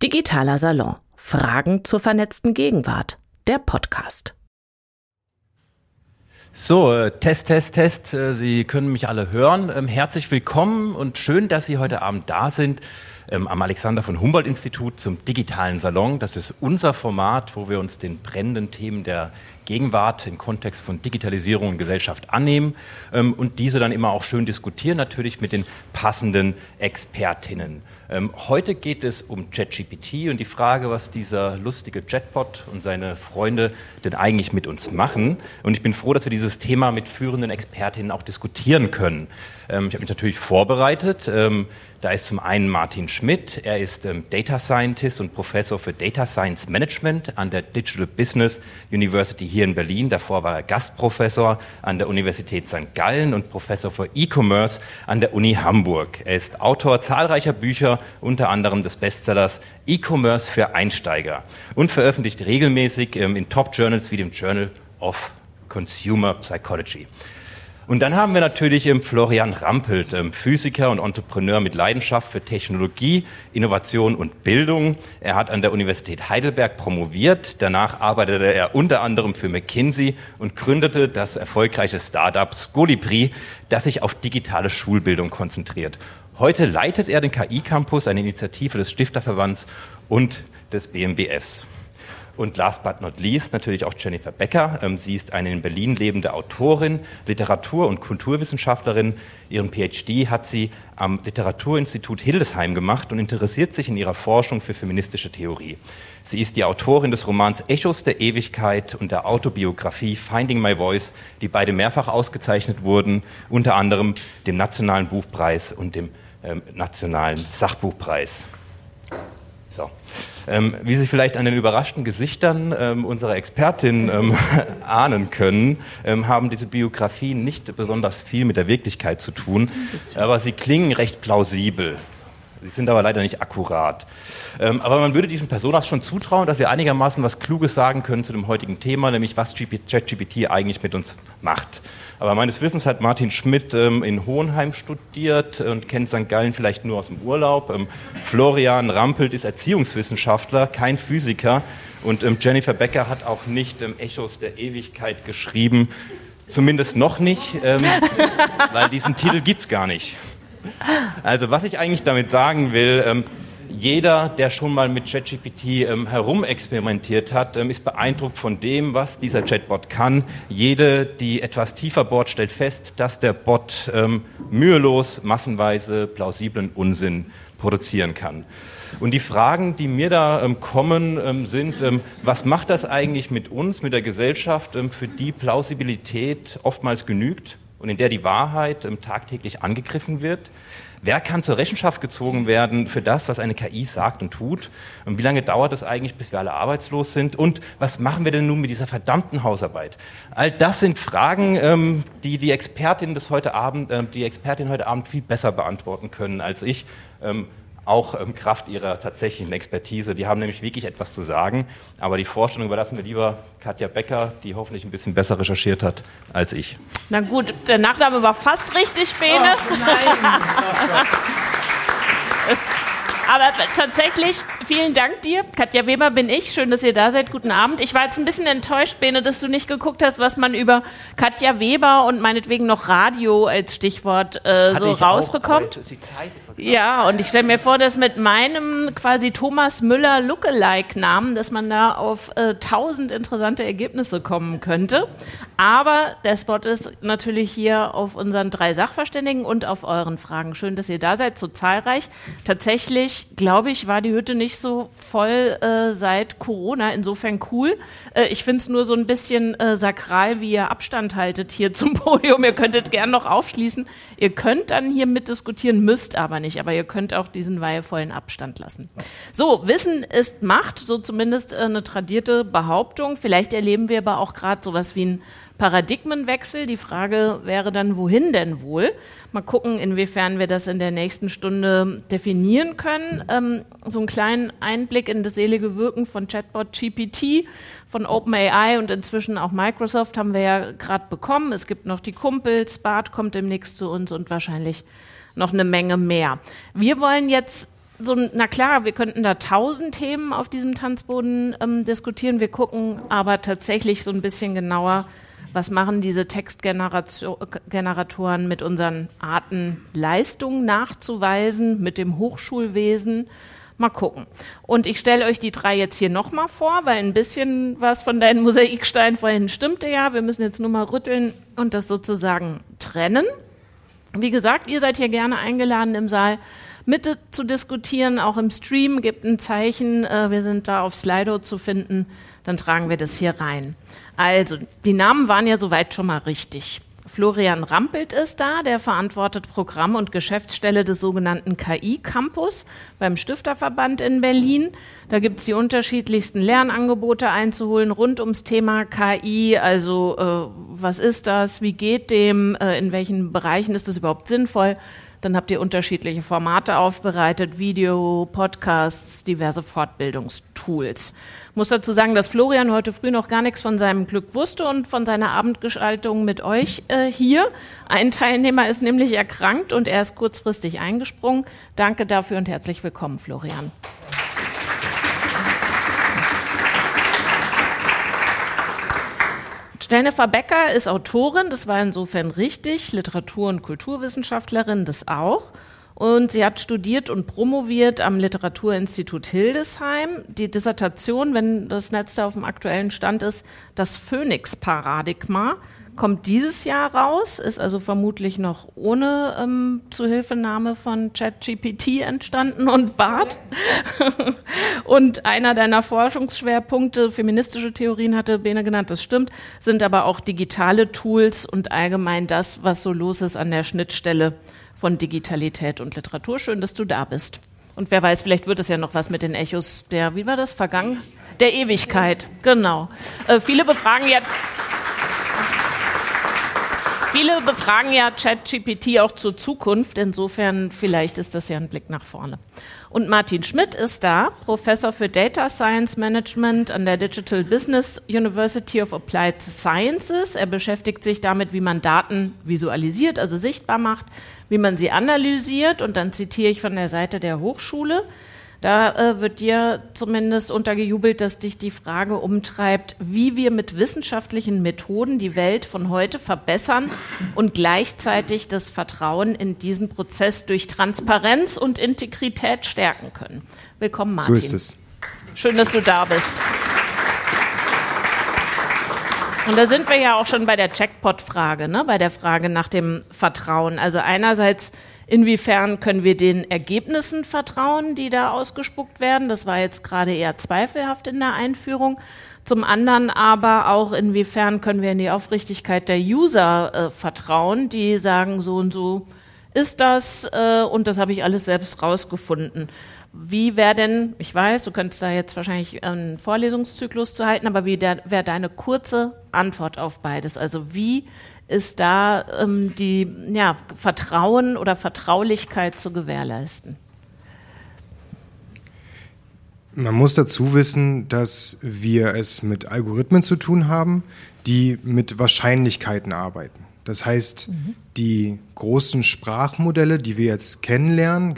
Digitaler Salon. Fragen zur vernetzten Gegenwart. Der Podcast. So, äh, Test, Test, Test. Äh, Sie können mich alle hören. Ähm, herzlich willkommen und schön, dass Sie heute Abend da sind ähm, am Alexander von Humboldt Institut zum digitalen Salon. Das ist unser Format, wo wir uns den brennenden Themen der Gegenwart im Kontext von Digitalisierung und Gesellschaft annehmen ähm, und diese dann immer auch schön diskutieren, natürlich mit den passenden Expertinnen. Ähm, heute geht es um ChatGPT und die Frage, was dieser lustige Chatbot und seine Freunde denn eigentlich mit uns machen. Und ich bin froh, dass wir dieses Thema mit führenden Expertinnen auch diskutieren können. Ähm, ich habe mich natürlich vorbereitet. Ähm, da ist zum einen Martin Schmidt. Er ist ähm, Data Scientist und Professor für Data Science Management an der Digital Business University hier in Berlin. Davor war er Gastprofessor an der Universität St. Gallen und Professor für E-Commerce an der Uni Hamburg. Er ist Autor zahlreicher Bücher, unter anderem des Bestsellers E-Commerce für Einsteiger und veröffentlicht regelmäßig in Top-Journals wie dem Journal of Consumer Psychology. Und dann haben wir natürlich ähm, Florian Rampelt, ähm, Physiker und Entrepreneur mit Leidenschaft für Technologie, Innovation und Bildung. Er hat an der Universität Heidelberg promoviert. Danach arbeitete er unter anderem für McKinsey und gründete das erfolgreiche Startup Scolibri, das sich auf digitale Schulbildung konzentriert. Heute leitet er den KI-Campus, eine Initiative des Stifterverbands und des BMBFs. Und last but not least natürlich auch Jennifer Becker. Ähm, sie ist eine in Berlin lebende Autorin, Literatur- und Kulturwissenschaftlerin. Ihren PhD hat sie am Literaturinstitut Hildesheim gemacht und interessiert sich in ihrer Forschung für feministische Theorie. Sie ist die Autorin des Romans Echos der Ewigkeit und der Autobiografie Finding My Voice, die beide mehrfach ausgezeichnet wurden, unter anderem dem Nationalen Buchpreis und dem ähm, Nationalen Sachbuchpreis. So. Ähm, wie Sie vielleicht an den überraschten Gesichtern ähm, unserer Expertin ähm, ahnen können, ähm, haben diese Biografien nicht besonders viel mit der Wirklichkeit zu tun, aber sie klingen recht plausibel. Sie sind aber leider nicht akkurat. Ähm, aber man würde diesen Personas schon zutrauen, dass sie einigermaßen was Kluges sagen können zu dem heutigen Thema, nämlich was ChatGPT eigentlich mit uns macht. Aber meines Wissens hat Martin Schmidt ähm, in Hohenheim studiert und kennt St. Gallen vielleicht nur aus dem Urlaub. Ähm, Florian Rampelt ist Erziehungswissenschaftler, kein Physiker. Und ähm, Jennifer Becker hat auch nicht ähm, Echos der Ewigkeit geschrieben. Zumindest noch nicht, ähm, weil diesen Titel gibt's gar nicht. Also was ich eigentlich damit sagen will, ähm, jeder, der schon mal mit ChatGPT ähm, herumexperimentiert hat, ähm, ist beeindruckt von dem, was dieser Chatbot kann. Jede, die etwas tiefer bohrt, stellt fest, dass der Bot ähm, mühelos, massenweise plausiblen Unsinn produzieren kann. Und die Fragen, die mir da ähm, kommen, ähm, sind, ähm, was macht das eigentlich mit uns, mit der Gesellschaft, für die Plausibilität oftmals genügt und in der die Wahrheit tagtäglich angegriffen wird? Wer kann zur Rechenschaft gezogen werden für das, was eine KI sagt und tut? Und wie lange dauert es eigentlich, bis wir alle arbeitslos sind? Und was machen wir denn nun mit dieser verdammten Hausarbeit? All das sind Fragen, ähm, die die Expertin des heute Abend, äh, die Expertin heute Abend viel besser beantworten können als ich. Ähm, auch ähm, Kraft ihrer tatsächlichen Expertise. Die haben nämlich wirklich etwas zu sagen. Aber die Vorstellung überlassen wir lieber Katja Becker, die hoffentlich ein bisschen besser recherchiert hat als ich. Na gut, der Nachname war fast richtig, Bene. Oh, nein. es, aber tatsächlich, vielen Dank dir. Katja Weber bin ich. Schön, dass ihr da seid. Guten Abend. Ich war jetzt ein bisschen enttäuscht, Bene, dass du nicht geguckt hast, was man über Katja Weber und meinetwegen noch Radio als Stichwort äh, so rausbekommt. Auch, ja, und ich stelle mir vor, dass mit meinem quasi Thomas Müller Lookalike-Namen, dass man da auf äh, tausend interessante Ergebnisse kommen könnte. Aber der Spot ist natürlich hier auf unseren drei Sachverständigen und auf euren Fragen. Schön, dass ihr da seid, so zahlreich. Tatsächlich glaube ich, war die Hütte nicht so voll äh, seit Corona. Insofern cool. Äh, ich finde es nur so ein bisschen äh, sakral, wie ihr Abstand haltet hier zum Podium. Ihr könntet gern noch aufschließen. Ihr könnt dann hier mitdiskutieren, müsst aber nicht. Aber ihr könnt auch diesen weihevollen Abstand lassen. So, Wissen ist Macht, so zumindest äh, eine tradierte Behauptung. Vielleicht erleben wir aber auch gerade sowas wie ein Paradigmenwechsel. Die Frage wäre dann, wohin denn wohl? Mal gucken, inwiefern wir das in der nächsten Stunde definieren können. Ähm, so einen kleinen Einblick in das selige Wirken von Chatbot GPT, von OpenAI und inzwischen auch Microsoft haben wir ja gerade bekommen. Es gibt noch die Kumpels, Bart kommt demnächst zu uns und wahrscheinlich noch eine Menge mehr. Wir wollen jetzt so, na klar, wir könnten da tausend Themen auf diesem Tanzboden ähm, diskutieren. Wir gucken aber tatsächlich so ein bisschen genauer, was machen diese Textgeneratoren mit unseren Arten Leistungen nachzuweisen, mit dem Hochschulwesen. Mal gucken. Und ich stelle euch die drei jetzt hier nochmal vor, weil ein bisschen was von deinen Mosaiksteinen vorhin stimmte ja. Wir müssen jetzt nur mal rütteln und das sozusagen trennen. Wie gesagt, ihr seid hier gerne eingeladen im Saal mit zu diskutieren, auch im Stream. Gebt ein Zeichen, äh, wir sind da auf Slido zu finden, dann tragen wir das hier rein. Also, die Namen waren ja soweit schon mal richtig. Florian Rampelt ist da, der verantwortet Programm und Geschäftsstelle des sogenannten KI-Campus beim Stifterverband in Berlin. Da gibt es die unterschiedlichsten Lernangebote einzuholen rund ums Thema KI. Also äh, was ist das, wie geht dem, äh, in welchen Bereichen ist das überhaupt sinnvoll? Dann habt ihr unterschiedliche Formate aufbereitet, Video, Podcasts, diverse Fortbildungstools. Muss dazu sagen, dass Florian heute früh noch gar nichts von seinem Glück wusste und von seiner Abendgestaltung mit euch äh, hier. Ein Teilnehmer ist nämlich erkrankt und er ist kurzfristig eingesprungen. Danke dafür und herzlich willkommen, Florian. Jennifer Becker ist Autorin, das war insofern richtig, Literatur- und Kulturwissenschaftlerin, das auch. Und sie hat studiert und promoviert am Literaturinstitut Hildesheim. Die Dissertation, wenn das Netz da auf dem aktuellen Stand ist, das Phoenix-Paradigma kommt dieses Jahr raus, ist also vermutlich noch ohne ähm, Zuhilfenahme von ChatGPT entstanden und BART. und einer deiner Forschungsschwerpunkte, feministische Theorien hatte Bene genannt, das stimmt, sind aber auch digitale Tools und allgemein das, was so los ist an der Schnittstelle von Digitalität und Literatur. Schön, dass du da bist. Und wer weiß, vielleicht wird es ja noch was mit den Echos der, wie war das, vergangen? Der Ewigkeit, genau. Äh, viele befragen ja Viele befragen ja ChatGPT auch zur Zukunft. Insofern vielleicht ist das ja ein Blick nach vorne. Und Martin Schmidt ist da, Professor für Data Science Management an der Digital Business University of Applied Sciences. Er beschäftigt sich damit, wie man Daten visualisiert, also sichtbar macht, wie man sie analysiert. Und dann zitiere ich von der Seite der Hochschule. Da äh, wird dir zumindest untergejubelt, dass dich die Frage umtreibt, wie wir mit wissenschaftlichen Methoden die Welt von heute verbessern und gleichzeitig das Vertrauen in diesen Prozess durch Transparenz und Integrität stärken können. Willkommen, Martin. So ist es. Schön, dass du da bist. Und da sind wir ja auch schon bei der Jackpot-Frage, ne? bei der Frage nach dem Vertrauen. Also einerseits Inwiefern können wir den Ergebnissen vertrauen, die da ausgespuckt werden? Das war jetzt gerade eher zweifelhaft in der Einführung. Zum anderen aber auch, inwiefern können wir in die Aufrichtigkeit der User äh, vertrauen, die sagen, so und so ist das äh, und das habe ich alles selbst rausgefunden. Wie wäre denn, ich weiß, du könntest da jetzt wahrscheinlich einen Vorlesungszyklus zu halten, aber wie wäre deine kurze Antwort auf beides? Also wie ist da ähm, die ja, Vertrauen oder Vertraulichkeit zu gewährleisten? Man muss dazu wissen, dass wir es mit Algorithmen zu tun haben, die mit Wahrscheinlichkeiten arbeiten. Das heißt, mhm. die großen Sprachmodelle, die wir jetzt kennenlernen,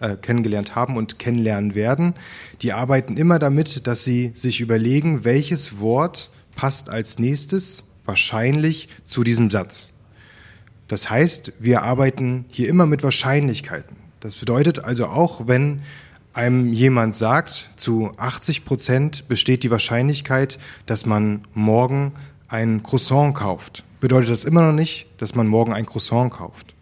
äh, kennengelernt haben und kennenlernen werden, die arbeiten immer damit, dass sie sich überlegen, welches Wort passt als nächstes wahrscheinlich zu diesem Satz. Das heißt, wir arbeiten hier immer mit Wahrscheinlichkeiten. Das bedeutet also auch, wenn einem jemand sagt, zu 80 Prozent besteht die Wahrscheinlichkeit, dass man morgen ein Croissant kauft, bedeutet das immer noch nicht, dass man morgen ein Croissant kauft.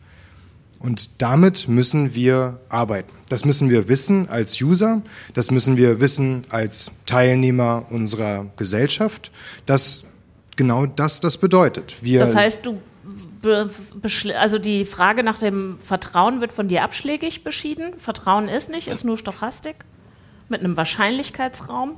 Und damit müssen wir arbeiten. Das müssen wir wissen als User, das müssen wir wissen als Teilnehmer unserer Gesellschaft, dass genau das das bedeutet. Wir das heißt, du also die Frage nach dem Vertrauen wird von dir abschlägig beschieden. Vertrauen ist nicht, ist nur Stochastik mit einem Wahrscheinlichkeitsraum.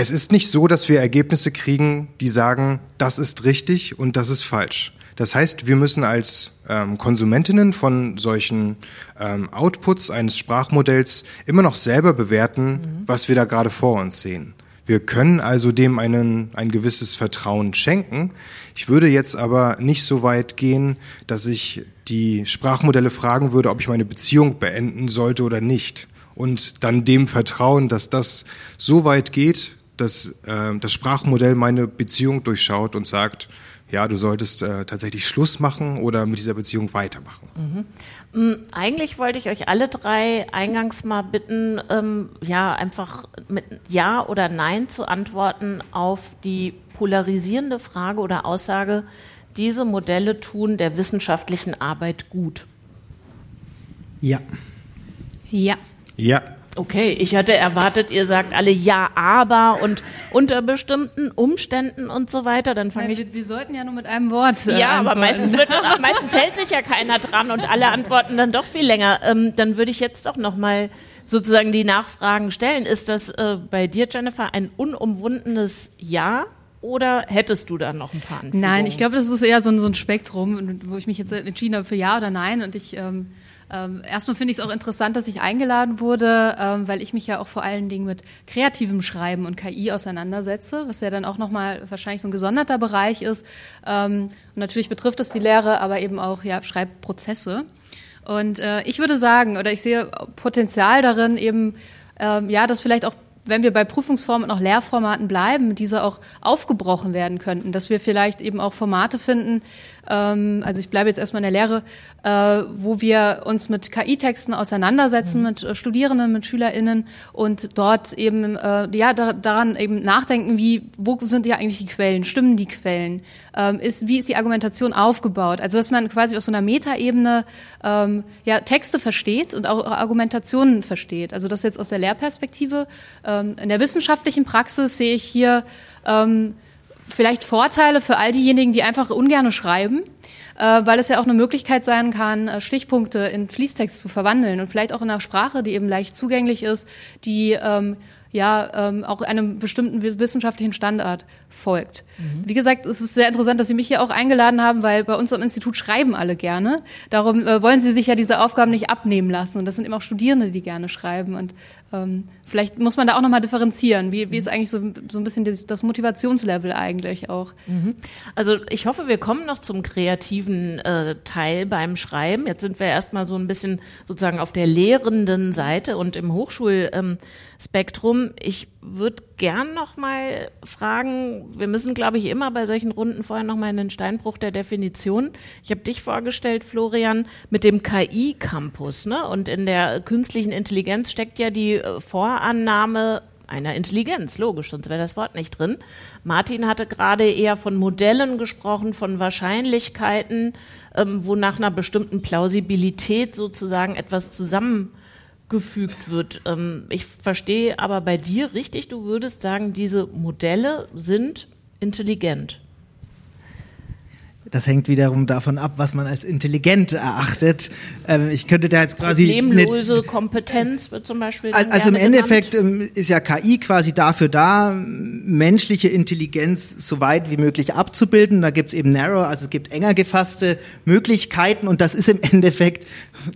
Es ist nicht so, dass wir Ergebnisse kriegen, die sagen, das ist richtig und das ist falsch. Das heißt, wir müssen als ähm, Konsumentinnen von solchen ähm, Outputs eines Sprachmodells immer noch selber bewerten, mhm. was wir da gerade vor uns sehen. Wir können also dem einen, ein gewisses Vertrauen schenken. Ich würde jetzt aber nicht so weit gehen, dass ich die Sprachmodelle fragen würde, ob ich meine Beziehung beenden sollte oder nicht. Und dann dem vertrauen, dass das so weit geht, dass äh, das Sprachmodell meine Beziehung durchschaut und sagt, ja, du solltest äh, tatsächlich Schluss machen oder mit dieser Beziehung weitermachen. Mhm. Mm, eigentlich wollte ich euch alle drei eingangs mal bitten, ähm, ja, einfach mit Ja oder Nein zu antworten auf die polarisierende Frage oder Aussage, diese Modelle tun der wissenschaftlichen Arbeit gut. Ja. Ja. Ja. Okay, ich hatte erwartet, ihr sagt alle ja, aber und unter bestimmten Umständen und so weiter. Dann fange ich. Wir, wir, sollten ja nur mit einem Wort. Äh, ja, antworten. aber meistens, wird, meistens hält sich ja keiner dran und alle antworten dann doch viel länger. Ähm, dann würde ich jetzt doch noch mal sozusagen die Nachfragen stellen. Ist das äh, bei dir, Jennifer, ein unumwundenes Ja? Oder hättest du da noch ein paar Anführungen? Nein, ich glaube, das ist eher so ein, so ein Spektrum, wo ich mich jetzt entschieden habe für Ja oder Nein. Und ich ähm, ähm, erstmal finde ich es auch interessant, dass ich eingeladen wurde, ähm, weil ich mich ja auch vor allen Dingen mit kreativem Schreiben und KI auseinandersetze, was ja dann auch nochmal wahrscheinlich so ein gesonderter Bereich ist. Ähm, und natürlich betrifft es die Lehre, aber eben auch ja, Schreibprozesse. Und äh, ich würde sagen, oder ich sehe Potenzial darin, eben ähm, ja, dass vielleicht auch wenn wir bei Prüfungsformen und auch Lehrformaten bleiben, diese auch aufgebrochen werden könnten, dass wir vielleicht eben auch Formate finden, ähm, also ich bleibe jetzt erstmal in der Lehre, äh, wo wir uns mit KI-Texten auseinandersetzen, mhm. mit äh, Studierenden, mit SchülerInnen und dort eben äh, ja da, daran eben nachdenken, wie wo sind ja eigentlich die Quellen, stimmen die Quellen, ähm, ist wie ist die Argumentation aufgebaut, also dass man quasi auf so einer Metaebene ähm, ja Texte versteht und auch Argumentationen versteht, also das jetzt aus der Lehrperspektive. Ähm, in der wissenschaftlichen Praxis sehe ich hier ähm, vielleicht Vorteile für all diejenigen, die einfach ungerne schreiben, äh, weil es ja auch eine Möglichkeit sein kann, äh, Stichpunkte in Fließtext zu verwandeln und vielleicht auch in einer Sprache, die eben leicht zugänglich ist, die ähm, ja ähm, auch einem bestimmten wissenschaftlichen Standard folgt. Mhm. Wie gesagt, es ist sehr interessant, dass Sie mich hier auch eingeladen haben, weil bei uns am Institut schreiben alle gerne. Darum äh, wollen Sie sich ja diese Aufgaben nicht abnehmen lassen. Und das sind eben auch Studierende, die gerne schreiben. Und ähm, vielleicht muss man da auch nochmal differenzieren. Wie, wie ist eigentlich so, so ein bisschen das, das Motivationslevel eigentlich auch? Mhm. Also ich hoffe, wir kommen noch zum kreativen äh, Teil beim Schreiben. Jetzt sind wir erstmal so ein bisschen sozusagen auf der lehrenden Seite und im Hochschulspektrum. Ähm, ich würde gern noch mal fragen, wir müssen, glaube ich, immer bei solchen Runden vorher noch mal in den Steinbruch der Definition. Ich habe dich vorgestellt, Florian, mit dem KI-Campus. Ne? Und in der künstlichen Intelligenz steckt ja die äh, Vorannahme einer Intelligenz, logisch, sonst wäre das Wort nicht drin. Martin hatte gerade eher von Modellen gesprochen, von Wahrscheinlichkeiten, ähm, wo nach einer bestimmten Plausibilität sozusagen etwas zusammen gefügt wird. Ähm, ich verstehe aber bei dir richtig, du würdest sagen, diese Modelle sind intelligent. Das hängt wiederum davon ab, was man als intelligent erachtet. Ähm, ich könnte da jetzt quasi. Problemlose Kompetenz wird zum Beispiel. Also, also im Endeffekt genannt. ist ja KI quasi dafür da, menschliche Intelligenz so weit wie möglich abzubilden. Da gibt es eben narrow, also es gibt enger gefasste Möglichkeiten und das ist im Endeffekt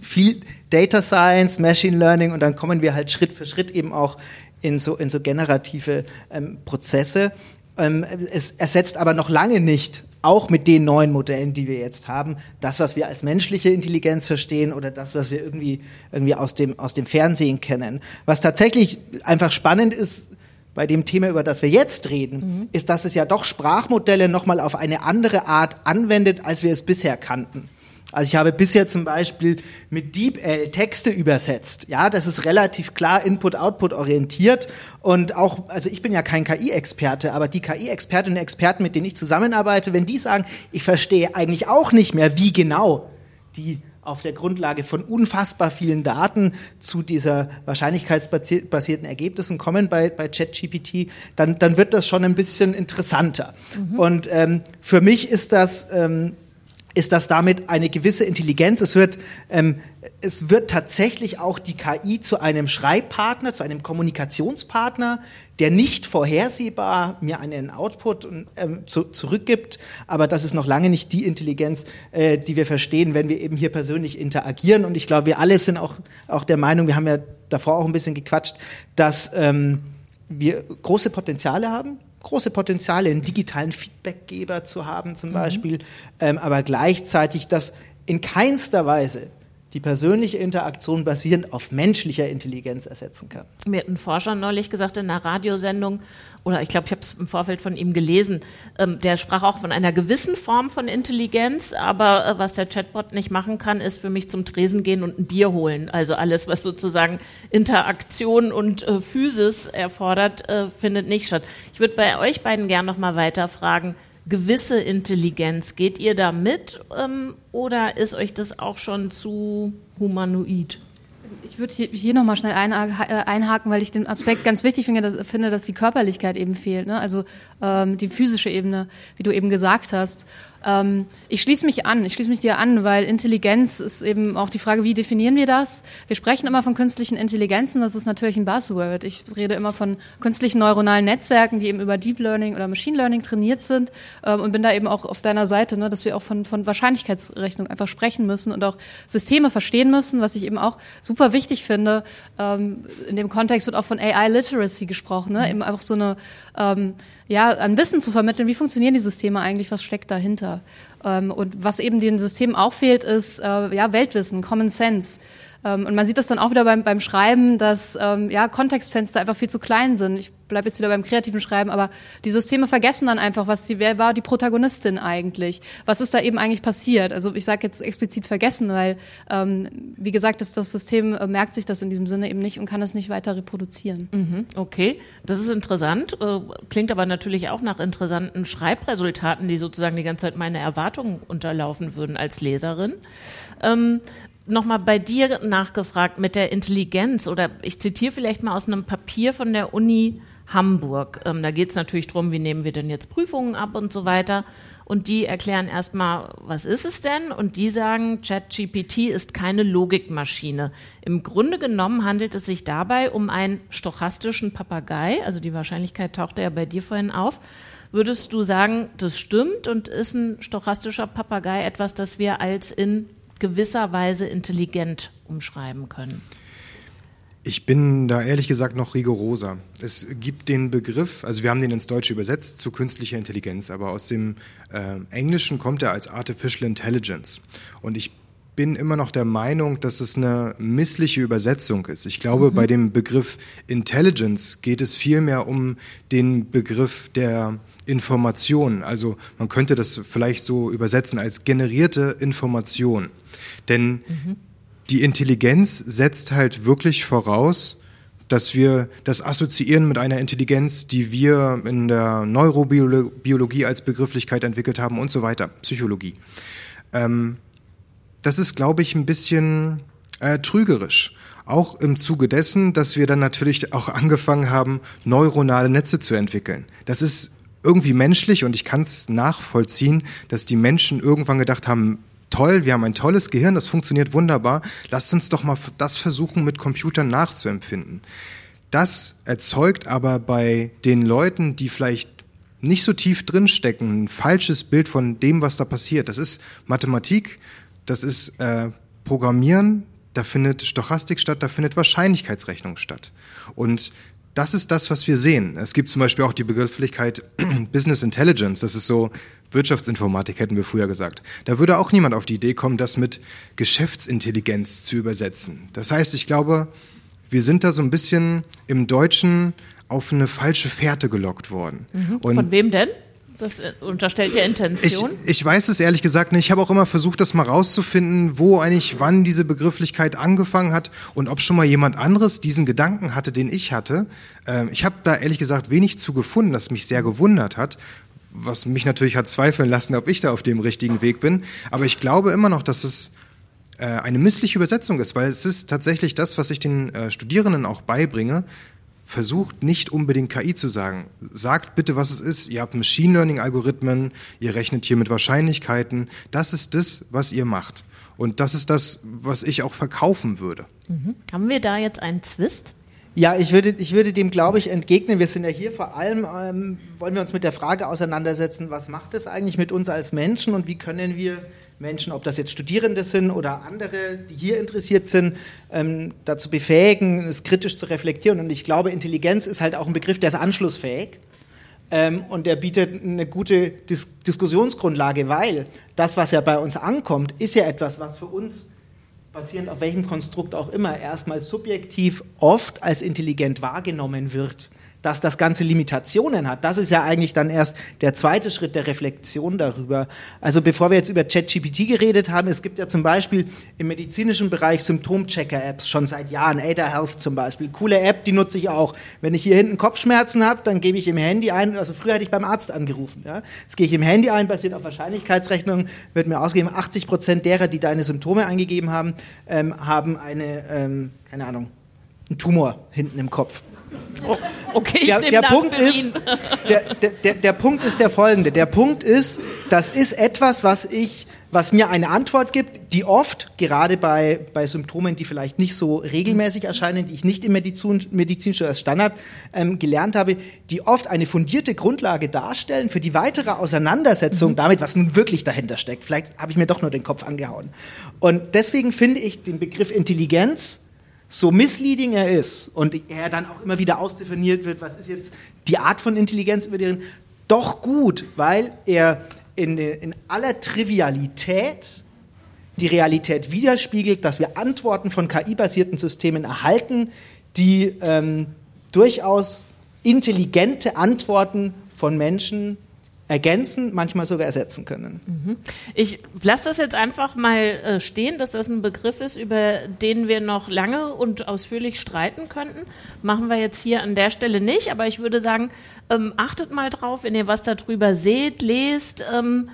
viel Data Science, Machine Learning und dann kommen wir halt Schritt für Schritt eben auch in so, in so generative ähm, Prozesse. Ähm, es ersetzt aber noch lange nicht, auch mit den neuen Modellen, die wir jetzt haben, das, was wir als menschliche Intelligenz verstehen oder das, was wir irgendwie, irgendwie aus, dem, aus dem Fernsehen kennen. Was tatsächlich einfach spannend ist, bei dem Thema, über das wir jetzt reden, mhm. ist, dass es ja doch Sprachmodelle nochmal auf eine andere Art anwendet, als wir es bisher kannten. Also ich habe bisher zum Beispiel mit DeepL Texte übersetzt. Ja, das ist relativ klar Input-Output orientiert und auch, also ich bin ja kein KI-Experte, aber die KI-Expertinnen und Experten, mit denen ich zusammenarbeite, wenn die sagen, ich verstehe eigentlich auch nicht mehr, wie genau die auf der Grundlage von unfassbar vielen Daten zu dieser wahrscheinlichkeitsbasierten Ergebnissen kommen bei, bei ChatGPT, dann, dann wird das schon ein bisschen interessanter. Mhm. Und ähm, für mich ist das ähm, ist das damit eine gewisse Intelligenz. Es wird, ähm, es wird tatsächlich auch die KI zu einem Schreibpartner, zu einem Kommunikationspartner, der nicht vorhersehbar mir einen Output ähm, zu, zurückgibt. Aber das ist noch lange nicht die Intelligenz, äh, die wir verstehen, wenn wir eben hier persönlich interagieren. Und ich glaube, wir alle sind auch, auch der Meinung, wir haben ja davor auch ein bisschen gequatscht, dass ähm, wir große Potenziale haben große Potenziale, einen digitalen Feedbackgeber zu haben zum mhm. Beispiel, ähm, aber gleichzeitig das in keinster Weise die persönliche Interaktion basierend auf menschlicher Intelligenz ersetzen kann. Mir hat ein Forscher neulich gesagt in einer Radiosendung, oder ich glaube, ich habe es im Vorfeld von ihm gelesen, ähm, der sprach auch von einer gewissen Form von Intelligenz, aber äh, was der Chatbot nicht machen kann, ist für mich zum Tresen gehen und ein Bier holen. Also alles, was sozusagen Interaktion und äh, Physis erfordert, äh, findet nicht statt. Ich würde bei euch beiden gern noch mal weiter fragen, gewisse Intelligenz. Geht ihr da mit ähm, oder ist euch das auch schon zu humanoid? Ich würde hier, hier nochmal schnell äh, einhaken, weil ich den Aspekt ganz wichtig finde, dass, finde, dass die Körperlichkeit eben fehlt, ne? also ähm, die physische Ebene, wie du eben gesagt hast. Ähm, ich schließe mich an, ich schließe mich dir an, weil Intelligenz ist eben auch die Frage, wie definieren wir das? Wir sprechen immer von künstlichen Intelligenzen, das ist natürlich ein Buzzword. Ich rede immer von künstlichen neuronalen Netzwerken, die eben über Deep Learning oder Machine Learning trainiert sind ähm, und bin da eben auch auf deiner Seite, ne, dass wir auch von, von Wahrscheinlichkeitsrechnung einfach sprechen müssen und auch Systeme verstehen müssen, was ich eben auch super wichtig finde. Ähm, in dem Kontext wird auch von AI Literacy gesprochen, ne? eben einfach so eine ähm, ja, an Wissen zu vermitteln, wie funktionieren die Systeme eigentlich, was steckt dahinter. Ähm, und was eben den Systemen auch fehlt, ist äh, ja, Weltwissen, Common Sense. Ähm, und man sieht das dann auch wieder beim, beim Schreiben, dass ähm, ja, Kontextfenster einfach viel zu klein sind. Ich bleibe jetzt wieder beim kreativen Schreiben, aber die Systeme vergessen dann einfach, was die, wer war die Protagonistin eigentlich? Was ist da eben eigentlich passiert? Also ich sage jetzt explizit vergessen, weil ähm, wie gesagt, das, das System äh, merkt sich das in diesem Sinne eben nicht und kann das nicht weiter reproduzieren. Mhm, okay, das ist interessant, äh, klingt aber natürlich auch nach interessanten Schreibresultaten, die sozusagen die ganze Zeit meine Erwartungen unterlaufen würden als Leserin. Ähm, nochmal bei dir nachgefragt mit der Intelligenz oder ich zitiere vielleicht mal aus einem Papier von der Uni Hamburg. Ähm, da geht es natürlich darum, wie nehmen wir denn jetzt Prüfungen ab und so weiter. Und die erklären erstmal, was ist es denn? Und die sagen, ChatGPT ist keine Logikmaschine. Im Grunde genommen handelt es sich dabei um einen stochastischen Papagei. Also die Wahrscheinlichkeit tauchte ja bei dir vorhin auf. Würdest du sagen, das stimmt und ist ein stochastischer Papagei etwas, das wir als in gewisser Weise intelligent umschreiben können? Ich bin da ehrlich gesagt noch rigoroser. Es gibt den Begriff, also wir haben den ins Deutsche übersetzt zu künstlicher Intelligenz, aber aus dem äh, Englischen kommt er als Artificial Intelligence. Und ich bin immer noch der Meinung, dass es eine missliche Übersetzung ist. Ich glaube, mhm. bei dem Begriff Intelligence geht es vielmehr um den Begriff der Information. Also man könnte das vielleicht so übersetzen als generierte Information. Denn mhm. Die Intelligenz setzt halt wirklich voraus, dass wir das assoziieren mit einer Intelligenz, die wir in der Neurobiologie als Begrifflichkeit entwickelt haben und so weiter, Psychologie. Ähm, das ist, glaube ich, ein bisschen äh, trügerisch. Auch im Zuge dessen, dass wir dann natürlich auch angefangen haben, neuronale Netze zu entwickeln. Das ist irgendwie menschlich und ich kann es nachvollziehen, dass die Menschen irgendwann gedacht haben, toll, wir haben ein tolles Gehirn, das funktioniert wunderbar, lasst uns doch mal das versuchen mit Computern nachzuempfinden. Das erzeugt aber bei den Leuten, die vielleicht nicht so tief drinstecken, ein falsches Bild von dem, was da passiert. Das ist Mathematik, das ist äh, Programmieren, da findet Stochastik statt, da findet Wahrscheinlichkeitsrechnung statt. Und das ist das, was wir sehen. Es gibt zum Beispiel auch die Begrifflichkeit Business Intelligence. Das ist so Wirtschaftsinformatik, hätten wir früher gesagt. Da würde auch niemand auf die Idee kommen, das mit Geschäftsintelligenz zu übersetzen. Das heißt, ich glaube, wir sind da so ein bisschen im Deutschen auf eine falsche Fährte gelockt worden. Mhm. Von wem denn? Das äh, unterstellt ja Intention. Ich, ich weiß es ehrlich gesagt nicht. Ich habe auch immer versucht, das mal rauszufinden, wo eigentlich wann diese Begrifflichkeit angefangen hat und ob schon mal jemand anderes diesen Gedanken hatte, den ich hatte. Ähm, ich habe da ehrlich gesagt wenig zu gefunden, das mich sehr gewundert hat, was mich natürlich hat zweifeln lassen, ob ich da auf dem richtigen Weg bin. Aber ich glaube immer noch, dass es äh, eine missliche Übersetzung ist, weil es ist tatsächlich das, was ich den äh, Studierenden auch beibringe, versucht nicht unbedingt KI zu sagen. Sagt bitte, was es ist. Ihr habt Machine Learning Algorithmen, ihr rechnet hier mit Wahrscheinlichkeiten. Das ist das, was ihr macht. Und das ist das, was ich auch verkaufen würde. Mhm. Haben wir da jetzt einen Zwist? Ja, ich würde, ich würde dem, glaube ich, entgegnen. Wir sind ja hier vor allem, ähm, wollen wir uns mit der Frage auseinandersetzen, was macht es eigentlich mit uns als Menschen und wie können wir Menschen, ob das jetzt Studierende sind oder andere, die hier interessiert sind, ähm, dazu befähigen, es kritisch zu reflektieren. Und ich glaube, Intelligenz ist halt auch ein Begriff, der ist anschlussfähig. Ähm, und der bietet eine gute Dis Diskussionsgrundlage, weil das, was ja bei uns ankommt, ist ja etwas, was für uns basierend auf welchem Konstrukt auch immer erstmal subjektiv oft als intelligent wahrgenommen wird dass das Ganze Limitationen hat. Das ist ja eigentlich dann erst der zweite Schritt der Reflexion darüber. Also bevor wir jetzt über ChatGPT geredet haben, es gibt ja zum Beispiel im medizinischen Bereich Symptomchecker-Apps schon seit Jahren, Ada Health zum Beispiel. Coole App, die nutze ich auch. Wenn ich hier hinten Kopfschmerzen habe, dann gebe ich im Handy ein, also früher hätte ich beim Arzt angerufen. Ja? Jetzt gehe ich im Handy ein, basiert auf Wahrscheinlichkeitsrechnung, wird mir ausgegeben, 80 Prozent derer, die deine Symptome eingegeben haben, ähm, haben eine, ähm, keine Ahnung, einen Tumor hinten im Kopf. Oh, okay, ich der, der Punkt ist, der, der, der Punkt ist der folgende. Der Punkt ist, das ist etwas, was ich, was mir eine Antwort gibt, die oft, gerade bei, bei Symptomen, die vielleicht nicht so regelmäßig erscheinen, die ich nicht im Medizin, medizinischen als Standard ähm, gelernt habe, die oft eine fundierte Grundlage darstellen für die weitere Auseinandersetzung mhm. damit, was nun wirklich dahinter steckt. Vielleicht habe ich mir doch nur den Kopf angehauen. Und deswegen finde ich den Begriff Intelligenz so misleading er ist und er dann auch immer wieder ausdefiniert wird, was ist jetzt die Art von Intelligenz über deren, doch gut, weil er in, in aller Trivialität die Realität widerspiegelt, dass wir Antworten von KI-basierten Systemen erhalten, die ähm, durchaus intelligente Antworten von Menschen ergänzen, manchmal sogar ersetzen können. Mhm. Ich lasse das jetzt einfach mal äh, stehen, dass das ein Begriff ist, über den wir noch lange und ausführlich streiten könnten. Machen wir jetzt hier an der Stelle nicht, aber ich würde sagen, ähm, achtet mal drauf, wenn ihr was darüber seht, lest. Ähm,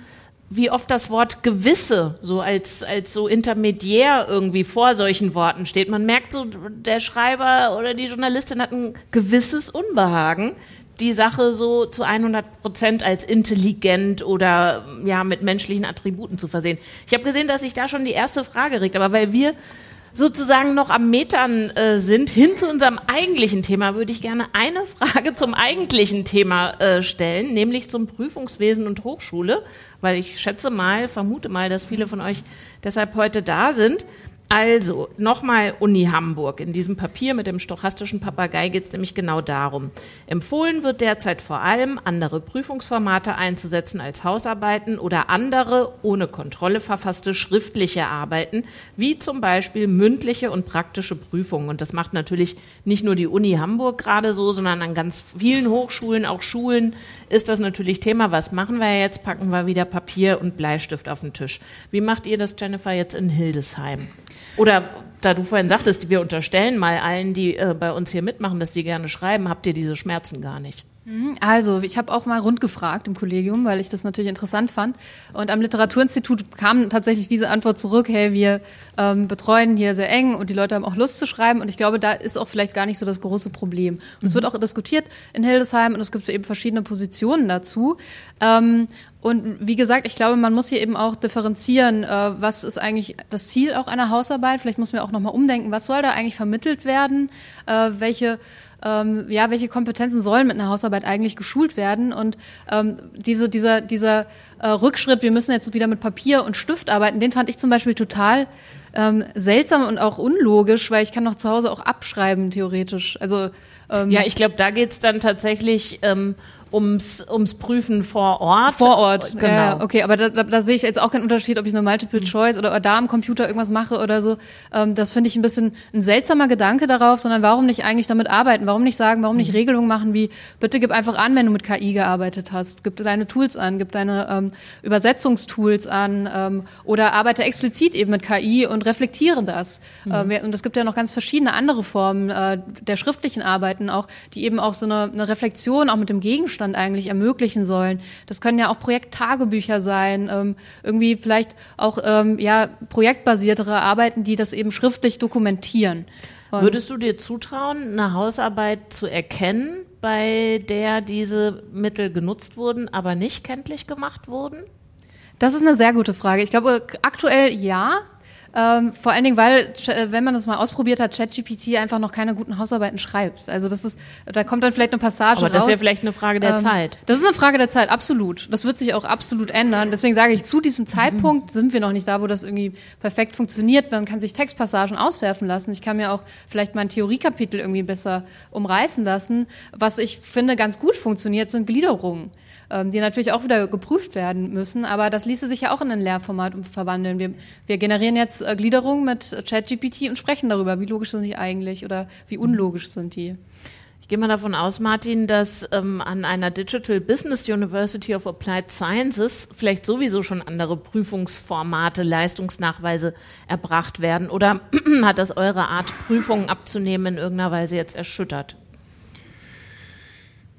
wie oft das Wort gewisse so als, als so intermediär irgendwie vor solchen Worten steht. Man merkt so, der Schreiber oder die Journalistin hat ein gewisses Unbehagen, die Sache so zu 100 Prozent als intelligent oder ja mit menschlichen Attributen zu versehen. Ich habe gesehen, dass sich da schon die erste Frage regt, aber weil wir sozusagen noch am Metern äh, sind, hin zu unserem eigentlichen Thema, würde ich gerne eine Frage zum eigentlichen Thema äh, stellen, nämlich zum Prüfungswesen und Hochschule, weil ich schätze mal, vermute mal, dass viele von euch deshalb heute da sind. Also, nochmal Uni Hamburg. In diesem Papier mit dem stochastischen Papagei geht es nämlich genau darum. Empfohlen wird derzeit vor allem, andere Prüfungsformate einzusetzen als Hausarbeiten oder andere ohne Kontrolle verfasste schriftliche Arbeiten, wie zum Beispiel mündliche und praktische Prüfungen. Und das macht natürlich nicht nur die Uni Hamburg gerade so, sondern an ganz vielen Hochschulen, auch Schulen, ist das natürlich Thema. Was machen wir jetzt? Packen wir wieder Papier und Bleistift auf den Tisch. Wie macht ihr das, Jennifer, jetzt in Hildesheim? Oder da du vorhin sagtest, wir unterstellen mal allen, die äh, bei uns hier mitmachen, dass die gerne schreiben, habt ihr diese Schmerzen gar nicht. Mhm. Also, ich habe auch mal rund gefragt im Kollegium, weil ich das natürlich interessant fand. Und am Literaturinstitut kam tatsächlich diese Antwort zurück, hey, wir ähm, betreuen hier sehr eng und die Leute haben auch Lust zu schreiben. Und ich glaube, da ist auch vielleicht gar nicht so das große Problem. Und mhm. es wird auch diskutiert in Hildesheim und es gibt eben verschiedene Positionen dazu. Ähm, und wie gesagt, ich glaube, man muss hier eben auch differenzieren, äh, was ist eigentlich das Ziel auch einer Hausarbeit. Vielleicht muss man auch nochmal umdenken, was soll da eigentlich vermittelt werden, äh, welche ähm, ja, welche Kompetenzen sollen mit einer Hausarbeit eigentlich geschult werden? Und ähm, diese, dieser, dieser äh, Rückschritt, wir müssen jetzt wieder mit Papier und Stift arbeiten, den fand ich zum Beispiel total ähm, seltsam und auch unlogisch, weil ich kann noch zu Hause auch abschreiben, theoretisch. Also ähm, ja, ich glaube, da geht's dann tatsächlich ähm, ums, ums Prüfen vor Ort. Vor Ort, genau. Ja, okay, aber da, da, da sehe ich jetzt auch keinen Unterschied, ob ich nur Multiple mhm. Choice oder, oder da am Computer irgendwas mache oder so. Ähm, das finde ich ein bisschen ein seltsamer Gedanke darauf, sondern warum nicht eigentlich damit arbeiten? Warum nicht sagen, warum nicht mhm. Regelungen machen wie, bitte gib einfach an, wenn du mit KI gearbeitet hast, gib deine Tools an, gib deine ähm, Übersetzungstools an ähm, oder arbeite explizit eben mit KI und reflektiere das. Mhm. Ähm, und es gibt ja noch ganz verschiedene andere Formen äh, der schriftlichen Arbeiten auch, die eben auch so eine, eine Reflexion auch mit dem Gegenstand Wissensstand eigentlich ermöglichen sollen. Das können ja auch Projekttagebücher sein, ähm, irgendwie vielleicht auch ähm, ja, projektbasiertere Arbeiten, die das eben schriftlich dokumentieren. Und Würdest du dir zutrauen, eine Hausarbeit zu erkennen, bei der diese Mittel genutzt wurden, aber nicht kenntlich gemacht wurden? Das ist eine sehr gute Frage. Ich glaube, aktuell ja. Ähm, vor allen Dingen, weil, äh, wenn man das mal ausprobiert hat, ChatGPT einfach noch keine guten Hausarbeiten schreibt. Also das ist, da kommt dann vielleicht eine Passage Aber raus. das ist ja vielleicht eine Frage der Ähm, Zeit. Das ist eine Frage der Zeit, absolut. Das wird sich auch absolut ändern. Deswegen sage ich, zu diesem Zeitpunkt sind wir noch nicht da, wo das irgendwie perfekt funktioniert. Man kann sich Textpassagen auswerfen lassen. Ich kann mir auch vielleicht mein Theoriekapitel irgendwie besser umreißen lassen. Was ich finde ganz gut funktioniert, sind Gliederungen die natürlich auch wieder geprüft werden müssen. Aber das ließe sich ja auch in ein Lehrformat verwandeln. Wir, wir generieren jetzt äh, Gliederungen mit ChatGPT und sprechen darüber, wie logisch sind die eigentlich oder wie unlogisch sind die. Ich gehe mal davon aus, Martin, dass ähm, an einer Digital Business University of Applied Sciences vielleicht sowieso schon andere Prüfungsformate, Leistungsnachweise erbracht werden. Oder hat das eure Art, Prüfungen abzunehmen, in irgendeiner Weise jetzt erschüttert?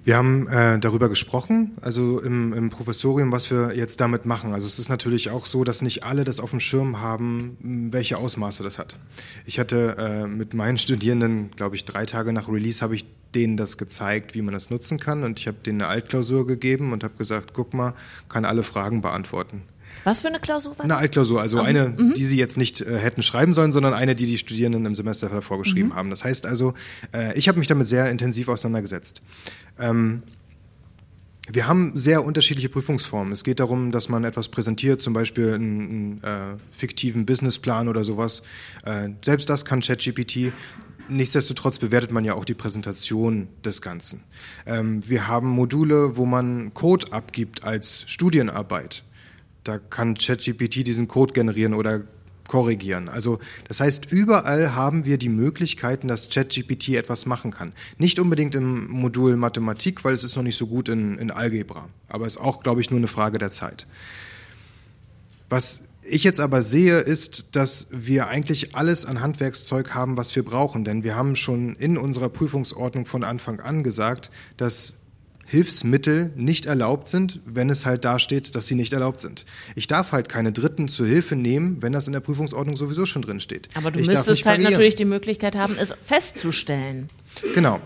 Wir haben äh, darüber gesprochen, also im, im Professorium, was wir jetzt damit machen. Also es ist natürlich auch so, dass nicht alle das auf dem Schirm haben, welche Ausmaße das hat. Ich hatte äh, mit meinen Studierenden, glaube ich, drei Tage nach Release habe ich denen das gezeigt, wie man das nutzen kann. Und ich habe denen eine Altklausur gegeben und habe gesagt, guck mal, kann alle Fragen beantworten. Was für eine Klausur war Eine das? Altklausur, also eine, die sie jetzt nicht äh, hätten schreiben sollen, sondern eine, die die Studierenden im Semester davor geschrieben haben. Das heißt also, äh, ich habe mich damit sehr intensiv auseinandergesetzt. Ähm, wir haben sehr unterschiedliche Prüfungsformen. Es geht darum, dass man etwas präsentiert, zum Beispiel einen, einen äh, fiktiven Businessplan oder sowas. Äh, selbst das kann ChatGPT. Nichtsdestotrotz bewertet man ja auch die Präsentation des Ganzen. Ähm, wir haben Module, wo man Code abgibt als Studienarbeit. Da kann ChatGPT diesen Code generieren oder korrigieren. Also das heißt, überall haben wir die Möglichkeiten, dass ChatGPT etwas machen kann. Nicht unbedingt im Modul Mathematik, weil es ist noch nicht so gut in, in Algebra. Aber es ist auch, glaube ich, nur eine Frage der Zeit. Was ich jetzt aber sehe, ist, dass wir eigentlich alles an Handwerkszeug haben, was wir brauchen. Denn wir haben schon in unserer Prüfungsordnung von Anfang an gesagt, dass Hilfsmittel nicht erlaubt sind, wenn es halt da steht, dass sie nicht erlaubt sind. Ich darf halt keine Dritten zur Hilfe nehmen, wenn das in der Prüfungsordnung sowieso schon drin steht. Aber du ich müsstest halt variieren. natürlich die Möglichkeit haben, es festzustellen. Genau.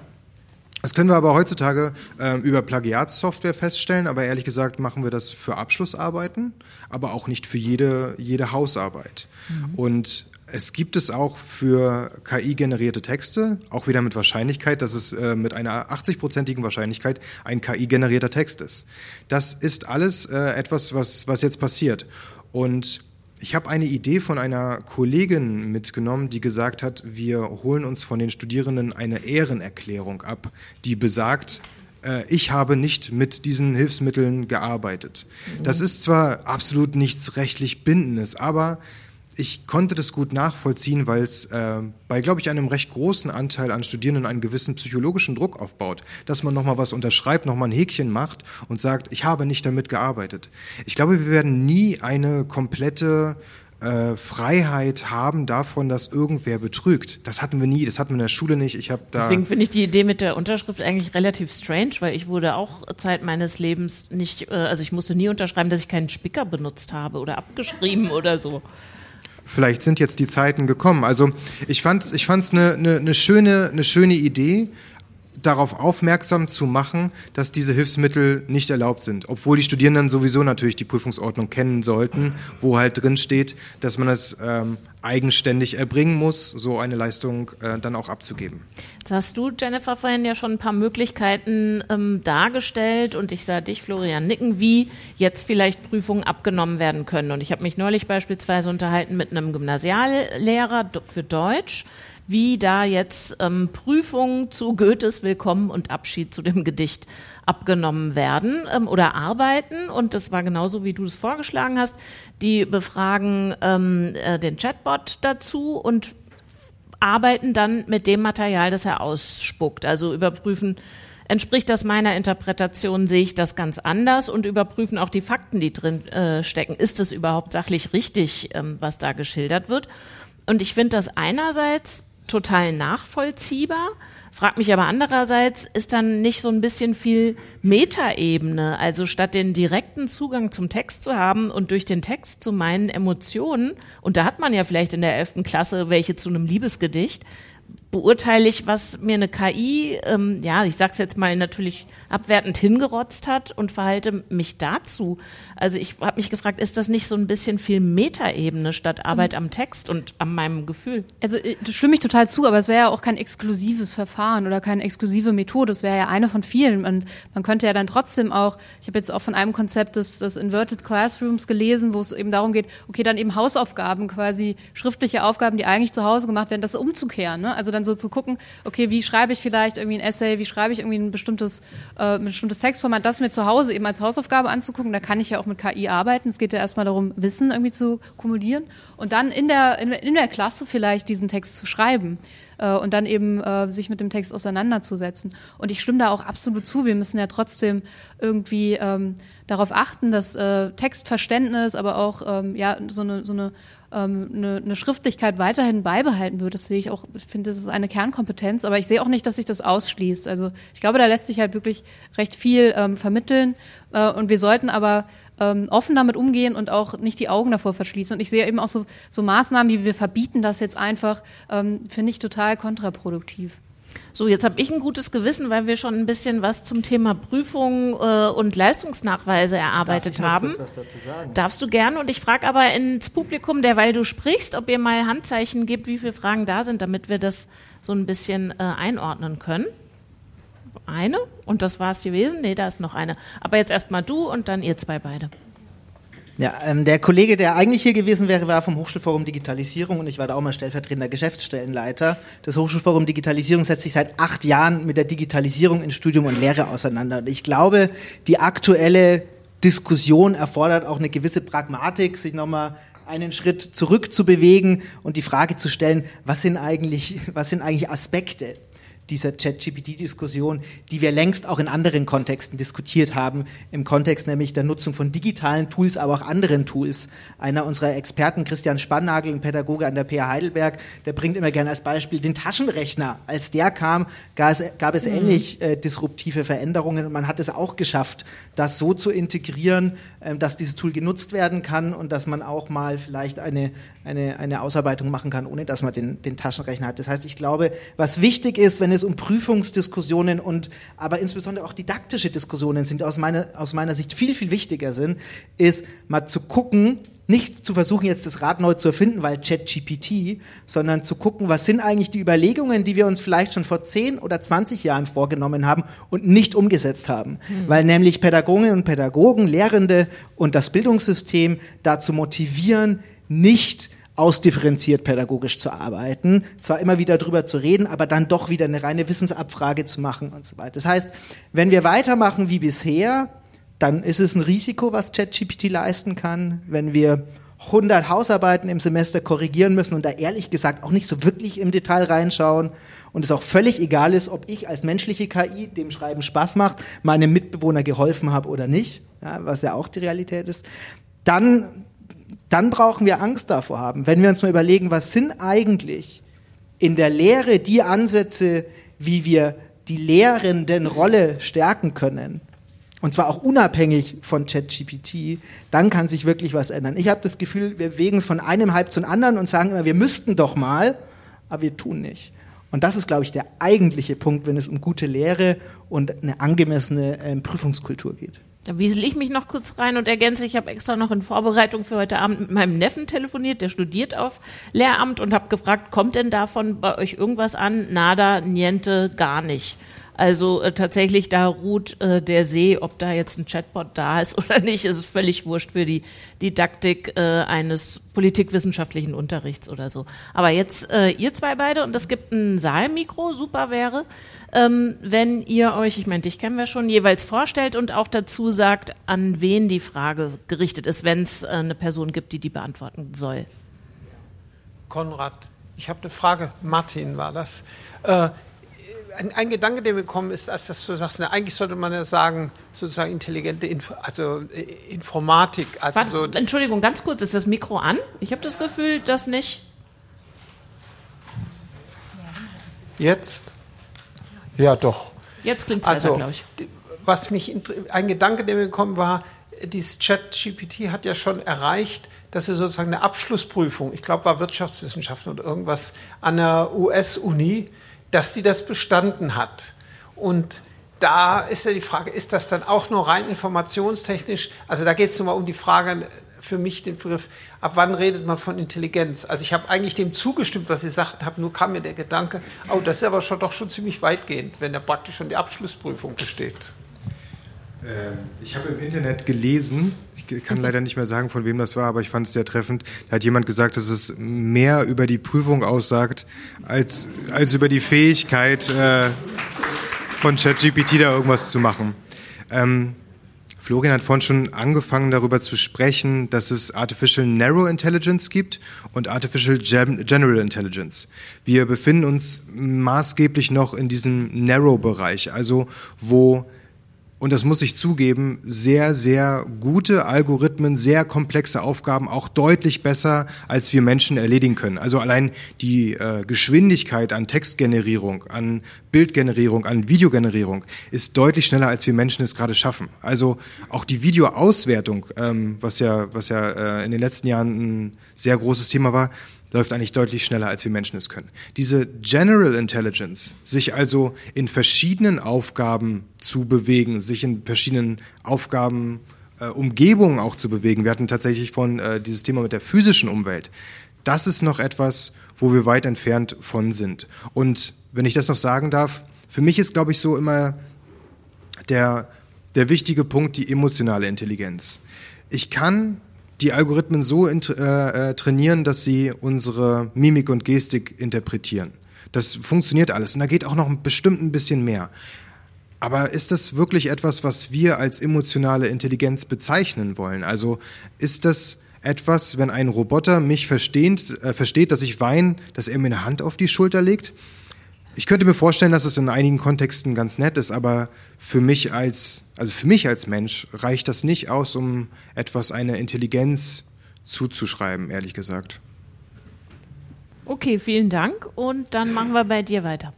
Das können wir aber heutzutage ähm, über Plagiatssoftware feststellen, aber ehrlich gesagt machen wir das für Abschlussarbeiten, aber auch nicht für jede, jede Hausarbeit. Und es gibt es auch für KI-generierte Texte, auch wieder mit Wahrscheinlichkeit, dass es äh, mit einer 80-prozentigen Wahrscheinlichkeit ein KI-generierter Text ist. Das ist alles äh, etwas, was, was jetzt passiert. Und ich habe eine Idee von einer Kollegin mitgenommen, die gesagt hat, wir holen uns von den Studierenden eine Ehrenerklärung ab, die besagt, äh, ich habe nicht mit diesen Hilfsmitteln gearbeitet. Das ist zwar absolut nichts rechtlich Bindendes, aber ich konnte das gut nachvollziehen, weil es äh, bei, glaube ich, einem recht großen Anteil an Studierenden einen gewissen psychologischen Druck aufbaut, dass man nochmal was unterschreibt, nochmal ein Häkchen macht und sagt, ich habe nicht damit gearbeitet. Ich glaube, wir werden nie eine komplette äh, Freiheit haben davon, dass irgendwer betrügt. Das hatten wir nie, das hatten wir in der Schule nicht. Ich habe da Deswegen finde ich die Idee mit der Unterschrift eigentlich relativ strange, weil ich wurde auch Zeit meines Lebens nicht, äh, also ich musste nie unterschreiben, dass ich keinen Spicker benutzt habe oder abgeschrieben oder so. Vielleicht sind jetzt die Zeiten gekommen. Also ich fand's, ich fand's eine, eine, eine schöne, eine schöne Idee, darauf aufmerksam zu machen, dass diese Hilfsmittel nicht erlaubt sind, obwohl die Studierenden sowieso natürlich die Prüfungsordnung kennen sollten, wo halt drin steht, dass man es ähm, eigenständig erbringen muss, so eine Leistung äh, dann auch abzugeben. Jetzt hast du, Jennifer, vorhin ja schon ein paar Möglichkeiten ähm, dargestellt und ich sah dich, Florian, nicken, wie jetzt vielleicht Prüfungen abgenommen werden können. Und ich habe mich neulich beispielsweise unterhalten mit einem Gymnasiallehrer für Deutsch, wie da jetzt ähm, Prüfungen zu Goethes Willkommen und Abschied zu dem Gedicht abgenommen werden ähm, oder arbeiten. Und das war genauso, wie du es vorgeschlagen hast. Die befragen ähm, äh, den Chatbot dazu und arbeiten dann mit dem Material, das er ausspuckt. Also überprüfen, entspricht das meiner Interpretation, sehe ich das ganz anders und überprüfen auch die Fakten, die drin äh, stecken. Ist es überhaupt sachlich richtig, ähm, was da geschildert wird? Und ich finde das einerseits total nachvollziehbar, frag mich aber andererseits, ist dann nicht so ein bisschen viel Metaebene, also statt den direkten Zugang zum Text zu haben und durch den Text zu meinen Emotionen, und da hat man ja vielleicht in der elften Klasse welche zu einem Liebesgedicht, beurteile ich, was mir eine KI, ähm, ja, ich sag's jetzt mal natürlich abwertend hingerotzt hat und verhalte mich dazu. Also ich habe mich gefragt, ist das nicht so ein bisschen viel Metaebene statt Arbeit am Text und an meinem Gefühl? Also äh, das stimme ich total zu, aber es wäre ja auch kein exklusives Verfahren oder keine exklusive Methode. Es wäre ja eine von vielen. Und man könnte ja dann trotzdem auch, ich habe jetzt auch von einem Konzept des, des Inverted Classrooms gelesen, wo es eben darum geht, okay, dann eben Hausaufgaben quasi, schriftliche Aufgaben, die eigentlich zu Hause gemacht werden, das umzukehren. Ne? Also dann so zu gucken, okay, wie schreibe ich vielleicht irgendwie ein Essay, wie schreibe ich irgendwie ein bestimmtes, äh, ein bestimmtes Textformat, das mir zu Hause eben als Hausaufgabe anzugucken. Da kann ich ja auch mit KI arbeiten. Es geht ja erstmal darum, Wissen irgendwie zu kumulieren und dann in der, in, in der Klasse vielleicht diesen Text zu schreiben äh, und dann eben äh, sich mit dem Text auseinanderzusetzen. Und ich stimme da auch absolut zu. Wir müssen ja trotzdem irgendwie ähm, darauf achten, dass äh, Textverständnis, aber auch ähm, ja so eine, so eine ähm, eine, eine Schriftlichkeit weiterhin beibehalten wird. Das sehe ich auch, ich finde, das ist eine Kernkompetenz, aber ich sehe auch nicht, dass sich das ausschließt. Also ich glaube, da lässt sich halt wirklich recht viel ähm, vermitteln äh, und wir sollten aber ähm, offen damit umgehen und auch nicht die Augen davor verschließen. Und ich sehe eben auch so, so Maßnahmen, wie wir verbieten das jetzt einfach, ähm, finde ich total kontraproduktiv. So, jetzt habe ich ein gutes Gewissen, weil wir schon ein bisschen was zum Thema Prüfung äh, und Leistungsnachweise erarbeitet Darf haben. Darfst du gerne. Und ich frage aber ins Publikum, derweil du sprichst, ob ihr mal Handzeichen gibt, wie viele Fragen da sind, damit wir das so ein bisschen äh, einordnen können. Eine und das war es gewesen. Nee, da ist noch eine. Aber jetzt erstmal du und dann ihr zwei beide. Ja, ähm, der Kollege, der eigentlich hier gewesen wäre, war vom Hochschulforum Digitalisierung und ich war da auch mal stellvertretender Geschäftsstellenleiter. Das Hochschulforum Digitalisierung setzt sich seit acht Jahren mit der Digitalisierung in Studium und Lehre auseinander. Und ich glaube, die aktuelle Diskussion erfordert auch eine gewisse Pragmatik, sich nochmal einen Schritt zurück zu bewegen und die Frage zu stellen, was sind eigentlich, was sind eigentlich Aspekte dieser ChatGPT-Diskussion, die wir längst auch in anderen Kontexten diskutiert haben, im Kontext nämlich der Nutzung von digitalen Tools, aber auch anderen Tools. Einer unserer Experten, Christian Spannagel, ein Pädagoge an der PH Heidelberg, der bringt immer gerne als Beispiel den Taschenrechner. Als der kam, gab es, mhm. ähnlich äh, disruptive Veränderungen und man hat es auch geschafft, das so zu integrieren, dass dieses Tool genutzt werden kann und dass man auch mal vielleicht eine, eine, eine Ausarbeitung machen kann, ohne dass man den, den Taschenrechner hat. Das heißt, ich glaube, was wichtig ist, wenn es um Prüfungsdiskussionen und aber insbesondere auch didaktische Diskussionen sind, aus meiner, aus meiner Sicht viel, viel wichtiger sind, ist mal zu gucken, nicht zu versuchen, jetzt das Rad neu zu erfinden, weil ChatGPT, sondern zu gucken, was sind eigentlich die Überlegungen, die wir uns vielleicht schon vor 10 oder 20 Jahren vorgenommen haben und nicht umgesetzt haben. Mhm. Weil nämlich Pädagoginnen und Pädagogen, Lehrende und das Bildungssystem dazu motivieren, nicht ausdifferenziert pädagogisch zu arbeiten, zwar immer wieder drüber zu reden, aber dann doch wieder eine reine Wissensabfrage zu machen und so weiter. Das heißt, wenn wir weitermachen wie bisher, dann ist es ein Risiko, was ChatGPT leisten kann. Wenn wir 100 Hausarbeiten im Semester korrigieren müssen und da ehrlich gesagt auch nicht so wirklich im Detail reinschauen und es auch völlig egal ist, ob ich als menschliche KI dem Schreiben Spaß macht, meinem Mitbewohner geholfen habe oder nicht, ja, was ja auch die Realität ist, dann dann brauchen wir Angst davor haben. Wenn wir uns mal überlegen, was sind eigentlich in der Lehre die Ansätze, wie wir die lehrenden Rolle stärken können, und zwar auch unabhängig von ChatGPT, dann kann sich wirklich was ändern. Ich habe das Gefühl, wir bewegen es von einem Hype zum anderen und sagen immer, wir müssten doch mal, aber wir tun nicht. Und das ist, glaube ich, der eigentliche Punkt, wenn es um gute Lehre und eine angemessene äh, Prüfungskultur geht. Da wiesel ich mich noch kurz rein und ergänze, ich habe extra noch in Vorbereitung für heute Abend mit meinem Neffen telefoniert, der studiert auf Lehramt und habe gefragt, kommt denn davon bei euch irgendwas an? Nada, niente, gar nicht. Also äh, tatsächlich, da ruht äh, der See, ob da jetzt ein Chatbot da ist oder nicht, ist völlig wurscht für die Didaktik äh, eines politikwissenschaftlichen Unterrichts oder so. Aber jetzt äh, ihr zwei beide und es gibt ein Saalmikro, super wäre, ähm, wenn ihr euch, ich meine, dich kennen wir schon, jeweils vorstellt und auch dazu sagt, an wen die Frage gerichtet ist, wenn es äh, eine Person gibt, die die beantworten soll. Konrad, ich habe eine Frage. Martin war das. Ein, ein, Gedanke, der mir gekommen ist, als dass du sagst, na, eigentlich sollte man ja sagen, sozusagen intelligente, Inf also äh, Informatik. Also Warte, so Entschuldigung, ganz kurz, ist das Mikro an? Ich habe das Gefühl, dass nicht. Jetzt? Ja, doch. Jetzt klingt es also, glaube ich. Was mich, ein Gedanke, der mir gekommen war, dieses Chat-GPT hat ja schon erreicht, dass er sozusagen eine Abschlussprüfung, ich glaube, war Wirtschaftswissenschaften oder irgendwas an der US-Uni, dass die das bestanden hat. Und da ist ja die Frage, ist das dann auch nur rein informationstechnisch? Also da geht es nochmal um die Frage, für mich den Begriff, ab wann redet man von Intelligenz? Also ich habe eigentlich dem zugestimmt, was Sie sagten, habe nur kam mir der Gedanke, oh, das ist aber schon doch schon ziemlich weitgehend, wenn da praktisch schon die Abschlussprüfung besteht. Ähm, ich habe im Internet gelesen, ich kann leider nicht mehr sagen, von wem das war, aber ich fand es sehr treffend. Da hat jemand gesagt, dass es mehr über die Prüfung aussagt, als, als über die Fähigkeit äh, von ChatGPT da irgendwas zu machen. Ähm, Florian hat vorhin schon angefangen darüber zu sprechen, dass es Artificial Narrow Intelligence gibt und Artificial General Intelligence. Wir befinden uns maßgeblich noch in diesem Narrow-Bereich, also wo und das muss ich zugeben, sehr, sehr gute Algorithmen, sehr komplexe Aufgaben auch deutlich besser, als wir Menschen erledigen können. Also allein die äh, Geschwindigkeit an Textgenerierung, an Bildgenerierung, an Videogenerierung ist deutlich schneller, als wir Menschen es gerade schaffen. Also auch die Videoauswertung, ähm, was ja, was ja äh, in den letzten Jahren ein sehr großes Thema war, läuft eigentlich deutlich schneller, als wir Menschen es können. Diese General Intelligence, sich also in verschiedenen Aufgaben zu bewegen, sich in verschiedenen Aufgaben, äh, Umgebungen auch zu bewegen. Wir hatten tatsächlich von äh, dieses Thema mit der physischen Umwelt. Das ist noch etwas, wo wir weit entfernt von sind. Und wenn ich das noch sagen darf, für mich ist, glaube ich, so immer der, der wichtige Punkt die emotionale Intelligenz. Ich kann die Algorithmen so äh, äh, trainieren, dass sie unsere Mimik und Gestik interpretieren. Das funktioniert alles und da geht auch noch bestimmt ein bisschen mehr. Aber ist das wirklich etwas, was wir als emotionale Intelligenz bezeichnen wollen? Also ist das etwas, wenn ein Roboter mich versteht, äh, versteht, dass ich weine, dass er mir eine Hand auf die Schulter legt? Ich könnte mir vorstellen, dass es in einigen Kontexten ganz nett ist, aber für mich als, also für mich als Mensch reicht das nicht aus, um etwas einer Intelligenz zuzuschreiben, ehrlich gesagt. Okay, vielen Dank und dann machen wir bei dir weiter.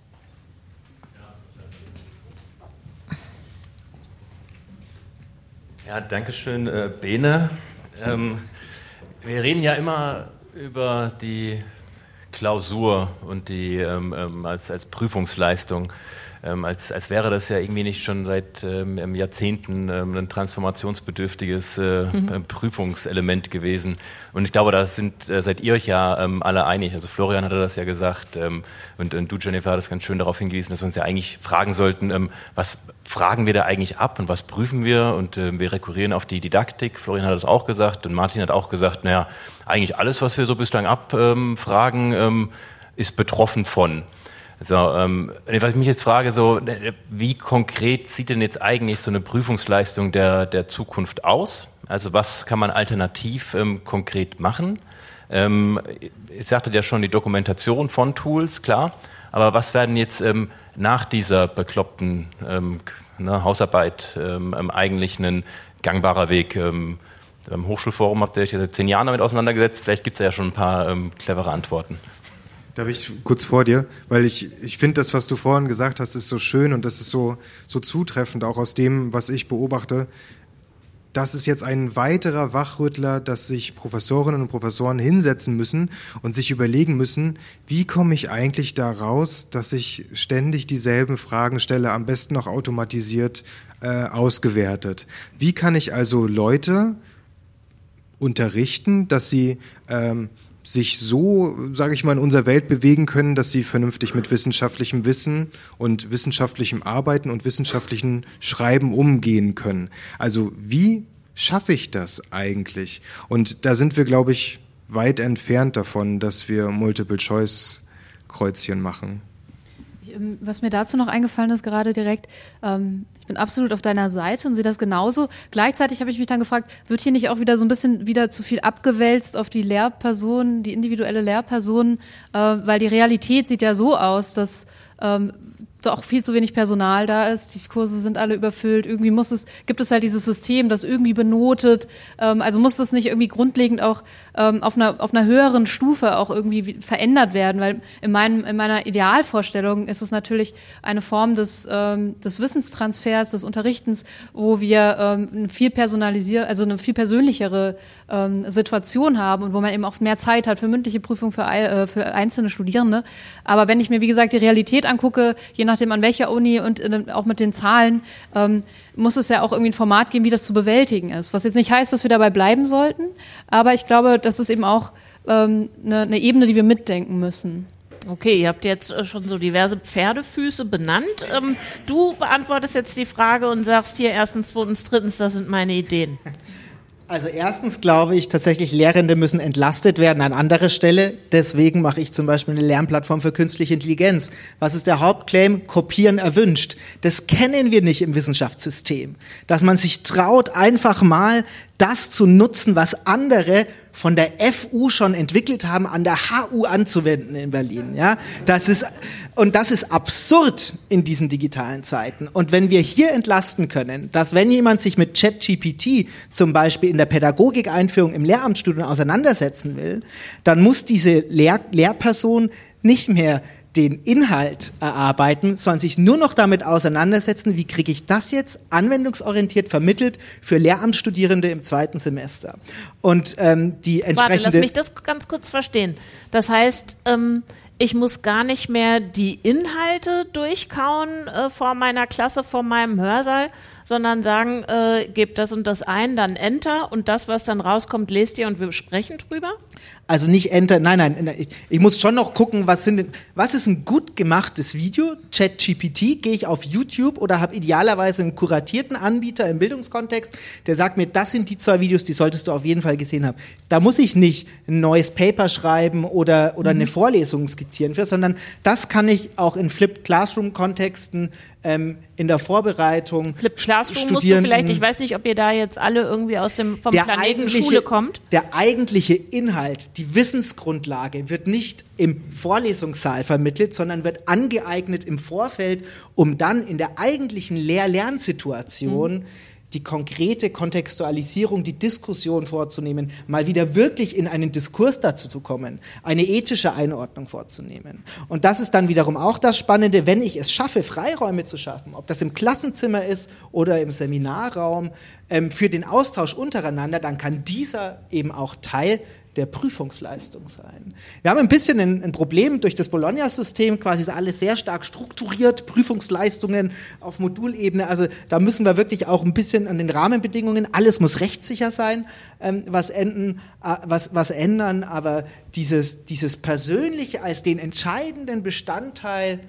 Ja, danke schön, äh, Bene. Ähm, wir reden ja immer über die Klausur und die ähm, ähm, als, als Prüfungsleistung, ähm, als, als wäre das ja irgendwie nicht schon seit ähm, Jahrzehnten ähm, ein transformationsbedürftiges äh, mhm. Prüfungselement gewesen. Und ich glaube, da sind, äh, seid ihr euch ja ähm, alle einig. Also Florian hatte das ja gesagt und, und du, Jennifer, hat das ganz schön darauf hingewiesen, dass wir uns ja eigentlich fragen sollten, was fragen wir da eigentlich ab und was prüfen wir? Und äh, wir rekurrieren auf die Didaktik. Florian hat das auch gesagt und Martin hat auch gesagt, naja, eigentlich alles, was wir so bislang abfragen, ähm, ist betroffen von. So, ähm, was ich mich jetzt frage, so, wie konkret sieht denn jetzt eigentlich so eine Prüfungsleistung der, der Zukunft aus? Also was kann man alternativ ähm, konkret machen? Ähm, ich sagte ja schon die Dokumentation von Tools, klar. Aber was werden jetzt ähm, nach dieser bekloppten ähm, ne, Hausarbeit ähm, eigentlich ein gangbarer Weg? Ähm, im Hochschulforum habt ihr euch seit zehn Jahren damit auseinandergesetzt. Vielleicht gibt es ja schon ein paar ähm, clevere Antworten. Darf ich kurz vor dir? Weil ich, ich finde, das, was du vorhin gesagt hast, ist so schön und das ist so, so zutreffend, auch aus dem, was ich beobachte. Das ist jetzt ein weiterer Wachrüttler, dass sich Professorinnen und Professoren hinsetzen müssen und sich überlegen müssen, wie komme ich eigentlich da raus, dass ich ständig dieselben Fragen stelle, am besten noch automatisiert äh, ausgewertet. Wie kann ich also Leute unterrichten, dass sie ähm, sich so, sage ich mal, in unserer Welt bewegen können, dass sie vernünftig mit wissenschaftlichem Wissen und wissenschaftlichem Arbeiten und wissenschaftlichen Schreiben umgehen können. Also wie schaffe ich das eigentlich? Und da sind wir, glaube ich, weit entfernt davon, dass wir Multiple-Choice-Kreuzchen machen. Ähm, was mir dazu noch eingefallen ist, gerade direkt, ähm, ich bin absolut auf deiner Seite und sehe das genauso. Gleichzeitig habe ich mich dann gefragt, wird hier nicht auch wieder so ein bisschen wieder zu viel abgewälzt auf die Lehrpersonen, die individuelle Lehrperson, äh, weil die Realität sieht ja so aus, dass ähm, auch viel zu wenig Personal da ist. Die Kurse sind alle überfüllt. Irgendwie muss es, gibt es halt dieses System, das irgendwie benotet. Ähm, also muss das nicht irgendwie grundlegend auch ähm, auf, einer, auf einer höheren Stufe auch irgendwie verändert werden, weil in, meinem, in meiner Idealvorstellung ist es natürlich eine Form des, ähm, des Wissenstransfers, des Unterrichtens, wo wir ähm, eine viel personalisier, also eine viel persönlichere ähm, Situation haben und wo man eben auch mehr Zeit hat für mündliche Prüfung für, äh, für einzelne Studierende. Aber wenn ich mir, wie gesagt, die Realität angucke, je nachdem an welcher Uni und äh, auch mit den Zahlen, ähm, muss es ja auch irgendwie ein Format geben, wie das zu bewältigen ist. Was jetzt nicht heißt, dass wir dabei bleiben sollten, aber ich glaube, das ist eben auch ähm, eine, eine Ebene, die wir mitdenken müssen. Okay, ihr habt jetzt äh, schon so diverse Pferdefüße benannt. Ähm, du beantwortest jetzt die Frage und sagst hier erstens, zweitens, drittens, das sind meine Ideen. Also erstens glaube ich tatsächlich, Lehrende müssen entlastet werden an anderer Stelle. Deswegen mache ich zum Beispiel eine Lernplattform für künstliche Intelligenz. Was ist der Hauptclaim? Kopieren erwünscht. Das kennen wir nicht im Wissenschaftssystem. Dass man sich traut, einfach mal das zu nutzen, was andere von der FU schon entwickelt haben, an der HU anzuwenden in Berlin. Ja, das ist und das ist absurd in diesen digitalen Zeiten. Und wenn wir hier entlasten können, dass wenn jemand sich mit ChatGPT zum Beispiel in der Pädagogik-Einführung im Lehramtsstudium auseinandersetzen will, dann muss diese Lehr Lehrperson nicht mehr den Inhalt erarbeiten, sondern sich nur noch damit auseinandersetzen, wie kriege ich das jetzt anwendungsorientiert vermittelt für Lehramtsstudierende im zweiten Semester. Und ähm, die entsprechende... Warte, lass mich das ganz kurz verstehen. Das heißt, ähm, ich muss gar nicht mehr die Inhalte durchkauen äh, vor meiner Klasse, vor meinem Hörsaal, sondern sagen, äh, gebt das und das ein, dann Enter und das, was dann rauskommt, lest ihr und wir sprechen drüber? Also nicht Enter, nein, nein, ich, ich muss schon noch gucken, was sind denn, was ist ein gut gemachtes Video? ChatGPT, gehe ich auf YouTube oder habe idealerweise einen kuratierten Anbieter im Bildungskontext, der sagt mir, das sind die zwei Videos, die solltest du auf jeden Fall gesehen haben. Da muss ich nicht ein neues Paper schreiben oder, oder mhm. eine Vorlesung skizzieren für, sondern das kann ich auch in Flipped Classroom Kontexten ähm, in der Vorbereitung. Flipped Classroom musst du vielleicht, ich weiß nicht, ob ihr da jetzt alle irgendwie aus dem vom Planeten Schule kommt. Der eigentliche Inhalt, die Wissensgrundlage wird nicht im Vorlesungssaal vermittelt, sondern wird angeeignet im Vorfeld, um dann in der eigentlichen Lehr-Lernsituation mhm die konkrete Kontextualisierung, die Diskussion vorzunehmen, mal wieder wirklich in einen Diskurs dazu zu kommen, eine ethische Einordnung vorzunehmen. Und das ist dann wiederum auch das Spannende, wenn ich es schaffe, Freiräume zu schaffen, ob das im Klassenzimmer ist oder im Seminarraum, ähm, für den Austausch untereinander, dann kann dieser eben auch Teil der Prüfungsleistung sein. Wir haben ein bisschen ein, ein Problem durch das Bologna-System, quasi ist alles sehr stark strukturiert, Prüfungsleistungen auf Modulebene. Also da müssen wir wirklich auch ein bisschen an den Rahmenbedingungen, alles muss rechtssicher sein, ähm, was, enden, äh, was, was ändern, aber dieses, dieses Persönliche als den entscheidenden Bestandteil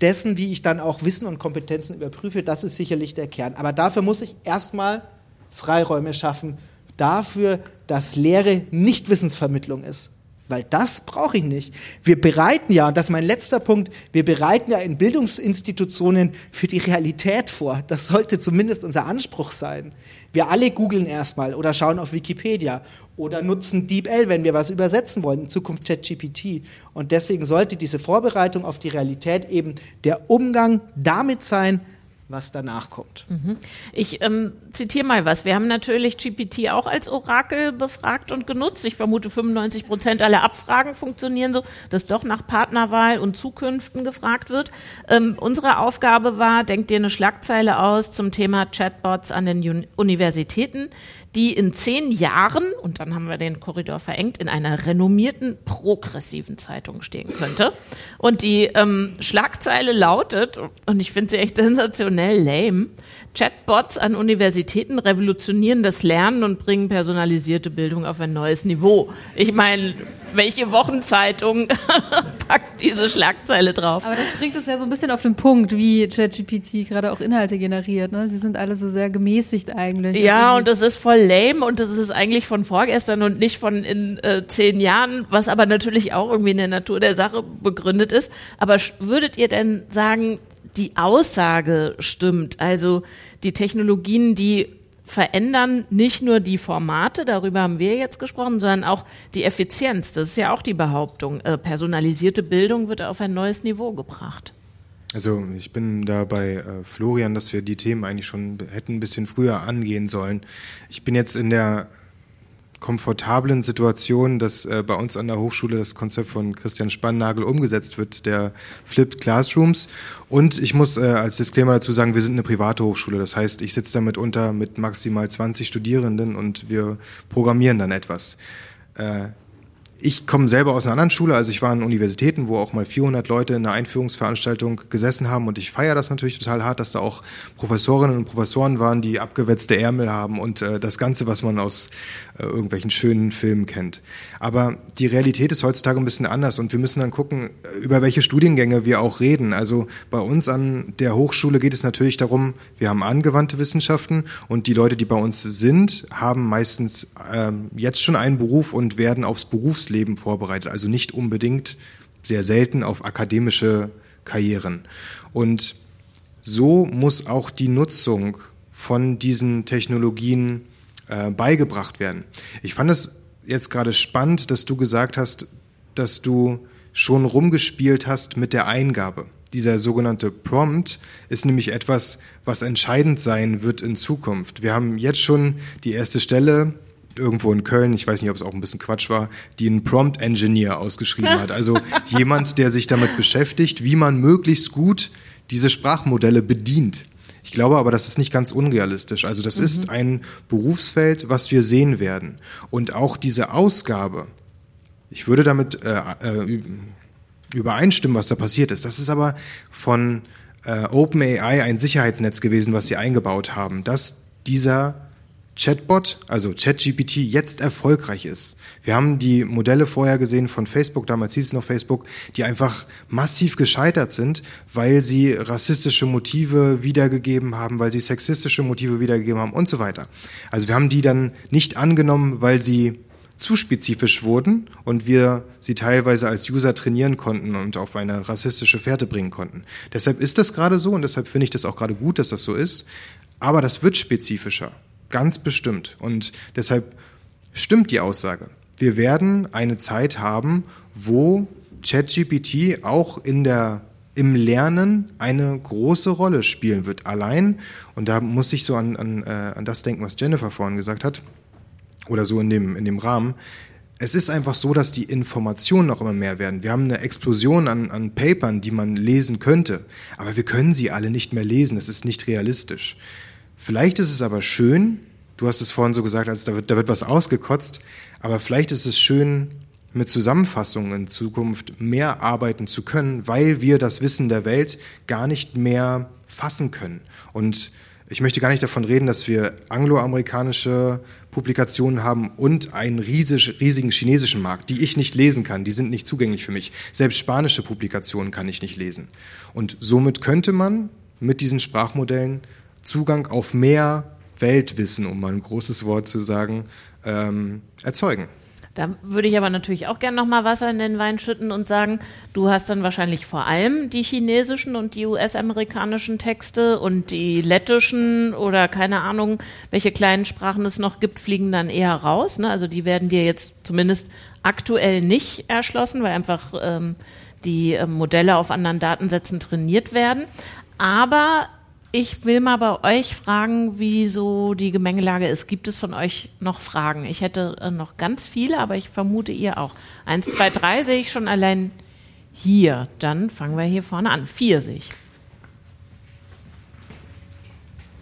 dessen, wie ich dann auch Wissen und Kompetenzen überprüfe, das ist sicherlich der Kern. Aber dafür muss ich erstmal Freiräume schaffen dafür, dass Lehre nicht Wissensvermittlung ist. Weil das brauche ich nicht. Wir bereiten ja, und das ist mein letzter Punkt, wir bereiten ja in Bildungsinstitutionen für die Realität vor. Das sollte zumindest unser Anspruch sein. Wir alle googeln erstmal oder schauen auf Wikipedia oder nutzen DeepL, wenn wir was übersetzen wollen, in Zukunft ChatGPT. Und deswegen sollte diese Vorbereitung auf die Realität eben der Umgang damit sein, was danach kommt. Mhm. Ich ähm, zitiere mal was. Wir haben natürlich GPT auch als Orakel befragt und genutzt. Ich vermute, 95 Prozent aller Abfragen funktionieren so, dass doch nach Partnerwahl und Zukünften gefragt wird. Ähm, unsere Aufgabe war, denkt dir eine Schlagzeile aus zum Thema Chatbots an den Universitäten die in zehn Jahren, und dann haben wir den Korridor verengt, in einer renommierten progressiven Zeitung stehen könnte. Und die ähm, Schlagzeile lautet, und ich finde sie echt sensationell lame, Chatbots an Universitäten revolutionieren das Lernen und bringen personalisierte Bildung auf ein neues Niveau. Ich meine, welche Wochenzeitung packt diese Schlagzeile drauf? Aber das bringt es ja so ein bisschen auf den Punkt, wie ChatGPT gerade auch Inhalte generiert. Ne? Sie sind alle so sehr gemäßigt eigentlich. Ja, und das ist voll lame und das ist eigentlich von vorgestern und nicht von in äh, zehn Jahren, was aber natürlich auch irgendwie in der Natur der Sache begründet ist. Aber würdet ihr denn sagen, die Aussage stimmt. Also die Technologien, die verändern nicht nur die Formate, darüber haben wir jetzt gesprochen, sondern auch die Effizienz. Das ist ja auch die Behauptung. Äh, personalisierte Bildung wird auf ein neues Niveau gebracht. Also ich bin da bei äh, Florian, dass wir die Themen eigentlich schon hätten ein bisschen früher angehen sollen. Ich bin jetzt in der komfortablen Situation, dass äh, bei uns an der Hochschule das Konzept von Christian Spannagel umgesetzt wird, der Flipped Classrooms. Und ich muss äh, als Disclaimer dazu sagen, wir sind eine private Hochschule. Das heißt, ich sitze damit unter mit maximal 20 Studierenden und wir programmieren dann etwas. Äh, ich komme selber aus einer anderen Schule, also ich war an Universitäten, wo auch mal 400 Leute in einer Einführungsveranstaltung gesessen haben und ich feiere das natürlich total hart, dass da auch Professorinnen und Professoren waren, die abgewetzte Ärmel haben und äh, das Ganze, was man aus äh, irgendwelchen schönen Filmen kennt. Aber die Realität ist heutzutage ein bisschen anders und wir müssen dann gucken, äh, über welche Studiengänge wir auch reden. Also bei uns an der Hochschule geht es natürlich darum, wir haben angewandte Wissenschaften und die Leute, die bei uns sind, haben meistens ähm, jetzt schon einen Beruf und werden aufs Berufsleben vorbereitet. Also nicht unbedingt, sehr selten auf akademische Karrieren. Und so muss auch die Nutzung von diesen Technologien äh, beigebracht werden. Ich fand es jetzt gerade spannend, dass du gesagt hast, dass du schon rumgespielt hast mit der Eingabe. Dieser sogenannte Prompt ist nämlich etwas, was entscheidend sein wird in Zukunft. Wir haben jetzt schon die erste Stelle irgendwo in Köln, ich weiß nicht, ob es auch ein bisschen Quatsch war, die einen Prompt Engineer ausgeschrieben hat. Also jemand, der sich damit beschäftigt, wie man möglichst gut diese Sprachmodelle bedient. Ich glaube aber, das ist nicht ganz unrealistisch. Also das mhm. ist ein Berufsfeld, was wir sehen werden. Und auch diese Ausgabe, ich würde damit äh, äh, übereinstimmen, was da passiert ist. Das ist aber von äh, OpenAI ein Sicherheitsnetz gewesen, was sie eingebaut haben, dass dieser Chatbot, also ChatGPT, jetzt erfolgreich ist. Wir haben die Modelle vorher gesehen von Facebook, damals hieß es noch Facebook, die einfach massiv gescheitert sind, weil sie rassistische Motive wiedergegeben haben, weil sie sexistische Motive wiedergegeben haben und so weiter. Also wir haben die dann nicht angenommen, weil sie zu spezifisch wurden und wir sie teilweise als User trainieren konnten und auf eine rassistische Fährte bringen konnten. Deshalb ist das gerade so und deshalb finde ich das auch gerade gut, dass das so ist. Aber das wird spezifischer. Ganz bestimmt. Und deshalb stimmt die Aussage. Wir werden eine Zeit haben, wo ChatGPT auch in der im Lernen eine große Rolle spielen wird. Allein, und da muss ich so an, an, äh, an das denken, was Jennifer vorhin gesagt hat, oder so in dem, in dem Rahmen, es ist einfach so, dass die Informationen noch immer mehr werden. Wir haben eine Explosion an, an Papern, die man lesen könnte, aber wir können sie alle nicht mehr lesen. Es ist nicht realistisch. Vielleicht ist es aber schön, du hast es vorhin so gesagt, als da wird, da wird was ausgekotzt, aber vielleicht ist es schön, mit Zusammenfassungen in Zukunft mehr arbeiten zu können, weil wir das Wissen der Welt gar nicht mehr fassen können. Und ich möchte gar nicht davon reden, dass wir angloamerikanische Publikationen haben und einen riesig, riesigen chinesischen Markt, die ich nicht lesen kann. Die sind nicht zugänglich für mich. Selbst spanische Publikationen kann ich nicht lesen. Und somit könnte man mit diesen Sprachmodellen Zugang auf mehr Weltwissen, um mal ein großes Wort zu sagen, ähm, erzeugen. Da würde ich aber natürlich auch gerne noch mal Wasser in den Wein schütten und sagen, du hast dann wahrscheinlich vor allem die chinesischen und die US-amerikanischen Texte und die lettischen oder keine Ahnung, welche kleinen Sprachen es noch gibt, fliegen dann eher raus. Ne? Also die werden dir jetzt zumindest aktuell nicht erschlossen, weil einfach ähm, die äh, Modelle auf anderen Datensätzen trainiert werden. Aber ich will mal bei euch fragen, wie so die Gemengelage ist. Gibt es von euch noch Fragen? Ich hätte äh, noch ganz viele, aber ich vermute ihr auch. Eins, zwei, drei sehe ich schon allein hier. Dann fangen wir hier vorne an. Vier sehe ich.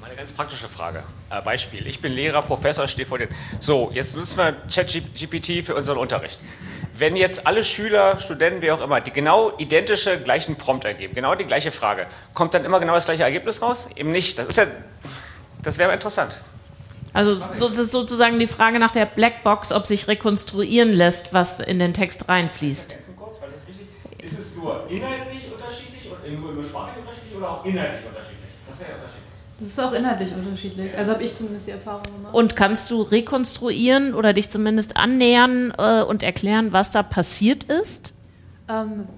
Meine ganz praktische Frage. Äh, Beispiel. Ich bin Lehrer, Professor, stehe vor den. So, jetzt nutzen wir ChatGPT für unseren Unterricht wenn jetzt alle Schüler, Studenten, wie auch immer, die genau identische gleichen Prompt ergeben, genau die gleiche Frage, kommt dann immer genau das gleiche Ergebnis raus? Eben nicht. Das ist ja, das wäre interessant. Also so, das ist sozusagen die Frage nach der Blackbox, ob sich rekonstruieren lässt, was in den Text reinfließt. Ist es nur inhaltlich unterschiedlich und nur, nur sprachlich unterschiedlich oder auch inhaltlich unterschiedlich? Das wäre ja unterschiedlich. Das ist auch inhaltlich unterschiedlich. Also habe ich zumindest die Erfahrung gemacht. Und kannst du rekonstruieren oder dich zumindest annähern äh, und erklären, was da passiert ist? Ähm,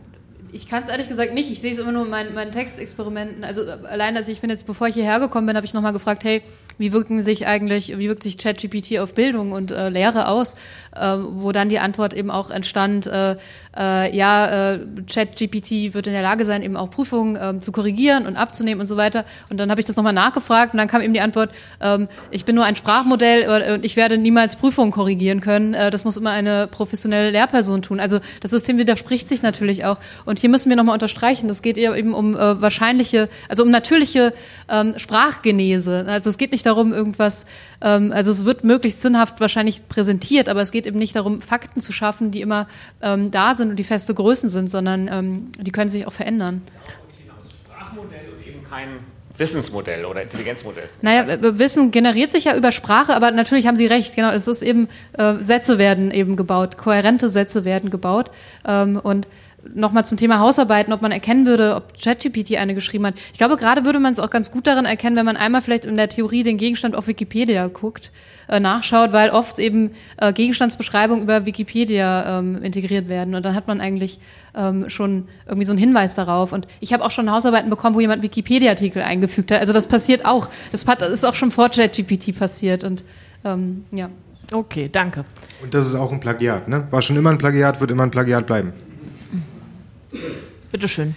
ich kann es ehrlich gesagt nicht. Ich sehe es immer nur in meinen, meinen Textexperimenten. Also allein, als ich bin jetzt, bevor ich hierher gekommen bin, habe ich nochmal gefragt, hey, wie wirken sich eigentlich, wie wirkt sich ChatGPT auf Bildung und äh, Lehre aus, äh, wo dann die Antwort eben auch entstand, äh, äh, ja, äh, ChatGPT wird in der Lage sein, eben auch Prüfungen ähm, zu korrigieren und abzunehmen und so weiter. Und dann habe ich das nochmal nachgefragt und dann kam eben die Antwort, ähm, ich bin nur ein Sprachmodell und ich werde niemals Prüfungen korrigieren können. Äh, das muss immer eine professionelle Lehrperson tun. Also das System widerspricht sich natürlich auch. Und hier müssen wir nochmal unterstreichen, es geht eben um äh, wahrscheinliche, also um natürliche ähm, Sprachgenese. Also es geht nicht darum, irgendwas, ähm, also es wird möglichst sinnhaft wahrscheinlich präsentiert, aber es geht eben nicht darum, Fakten zu schaffen, die immer ähm, da sind und die feste Größen sind, sondern ähm, die können sich auch verändern. Sprachmodell und eben kein Wissensmodell oder Intelligenzmodell. Naja, Wissen generiert sich ja über Sprache, aber natürlich haben Sie recht, genau, es ist eben, äh, Sätze werden eben gebaut, kohärente Sätze werden gebaut ähm, und nochmal zum Thema Hausarbeiten, ob man erkennen würde, ob ChatGPT eine geschrieben hat. Ich glaube, gerade würde man es auch ganz gut daran erkennen, wenn man einmal vielleicht in der Theorie den Gegenstand auf Wikipedia guckt, äh, nachschaut, weil oft eben äh, Gegenstandsbeschreibungen über Wikipedia ähm, integriert werden und dann hat man eigentlich ähm, schon irgendwie so einen Hinweis darauf. Und ich habe auch schon Hausarbeiten bekommen, wo jemand Wikipedia-Artikel eingefügt hat. Also das passiert auch. Das, ist auch schon vor ChatGPT passiert und ähm, ja. Okay, danke. Und das ist auch ein Plagiat, ne? War schon immer ein Plagiat, wird immer ein Plagiat bleiben. Bitte schön.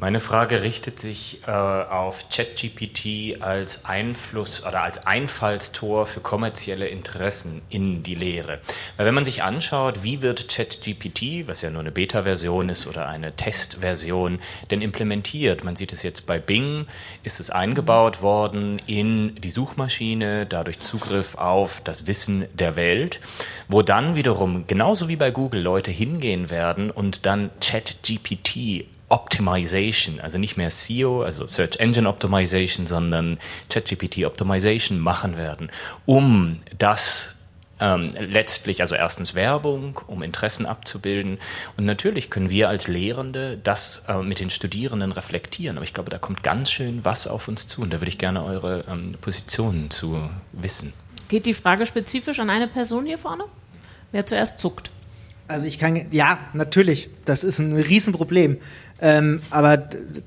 Meine Frage richtet sich äh, auf ChatGPT als Einfluss oder als Einfallstor für kommerzielle Interessen in die Lehre. Weil wenn man sich anschaut, wie wird ChatGPT, was ja nur eine Beta-Version ist oder eine Testversion, denn implementiert? Man sieht es jetzt bei Bing, ist es eingebaut worden in die Suchmaschine, dadurch Zugriff auf das Wissen der Welt, wo dann wiederum, genauso wie bei Google, Leute hingehen werden und dann ChatGPT Optimization, also nicht mehr SEO, also Search Engine Optimization, sondern ChatGPT Optimization machen werden, um das ähm, letztlich, also erstens Werbung, um Interessen abzubilden. Und natürlich können wir als Lehrende das äh, mit den Studierenden reflektieren. Aber ich glaube, da kommt ganz schön was auf uns zu. Und da würde ich gerne eure ähm, Positionen zu wissen. Geht die Frage spezifisch an eine Person hier vorne? Wer zuerst zuckt? Also ich kann, ja, natürlich, das ist ein Riesenproblem. Ähm, aber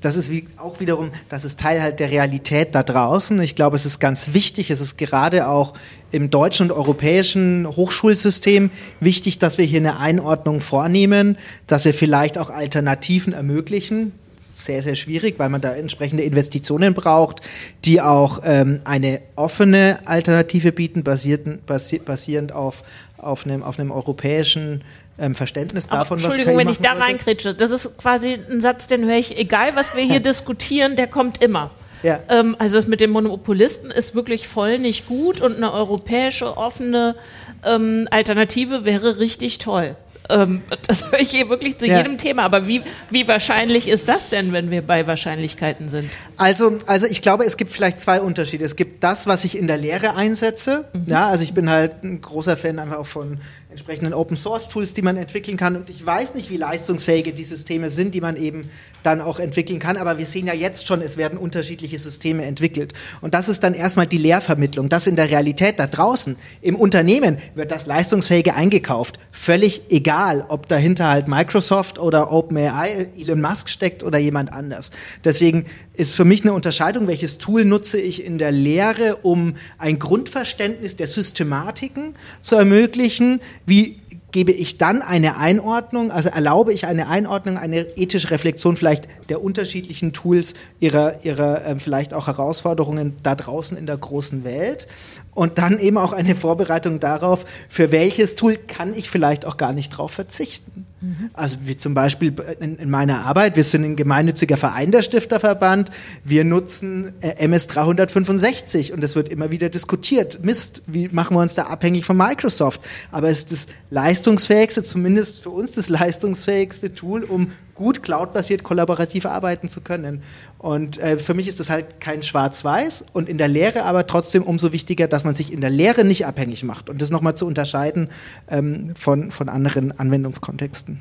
das ist wie, auch wiederum, das ist Teil halt der Realität da draußen. Ich glaube, es ist ganz wichtig, es ist gerade auch im deutschen und europäischen Hochschulsystem wichtig, dass wir hier eine Einordnung vornehmen, dass wir vielleicht auch Alternativen ermöglichen sehr, sehr schwierig, weil man da entsprechende Investitionen braucht, die auch ähm, eine offene Alternative bieten, basierend, basierend auf, auf, einem, auf einem europäischen ähm, Verständnis davon, was Entschuldigung, wenn ich da reinkritsche. Das ist quasi ein Satz, den höre ich, egal was wir hier diskutieren, der kommt immer. Ja. Ähm, also das mit den Monopolisten ist wirklich voll nicht gut und eine europäische offene ähm, Alternative wäre richtig toll. Ähm, das höre ich hier wirklich zu ja. jedem Thema. Aber wie, wie wahrscheinlich ist das denn, wenn wir bei Wahrscheinlichkeiten sind? Also, also ich glaube, es gibt vielleicht zwei Unterschiede. Es gibt das, was ich in der Lehre einsetze. Mhm. Ja, also ich bin halt ein großer Fan einfach auch von entsprechenden Open Source Tools, die man entwickeln kann. Und ich weiß nicht, wie leistungsfähig die Systeme sind, die man eben dann auch entwickeln kann. Aber wir sehen ja jetzt schon, es werden unterschiedliche Systeme entwickelt. Und das ist dann erstmal die Lehrvermittlung. Das in der Realität da draußen. Im Unternehmen wird das Leistungsfähige eingekauft. Völlig egal, ob dahinter halt Microsoft oder OpenAI, Elon Musk steckt oder jemand anders. Deswegen ist für mich eine Unterscheidung, welches Tool nutze ich in der Lehre, um ein Grundverständnis der Systematiken zu ermöglichen, wie gebe ich dann eine Einordnung, also erlaube ich eine Einordnung, eine ethische Reflexion vielleicht der unterschiedlichen Tools, ihrer, ihrer äh, vielleicht auch Herausforderungen da draußen in der großen Welt und dann eben auch eine Vorbereitung darauf, für welches Tool kann ich vielleicht auch gar nicht drauf verzichten. Also wie zum Beispiel in, in, meiner Arbeit, wir sind ein gemeinnütziger Verein der Stifterverband, wir nutzen äh, MS 365 und es wird immer wieder diskutiert. Mist, wie machen wir uns da abhängig von Microsoft? Aber es ist das leistungsfähigste, zumindest für uns das leistungsfähigste Tool, um gut cloudbasiert kollaborativ arbeiten zu können. Und äh, für mich ist das halt kein Schwarz-Weiß und in der Lehre aber trotzdem umso wichtiger, dass man sich in der Lehre nicht abhängig macht und das nochmal zu unterscheiden ähm, von, von anderen Anwendungskontexten.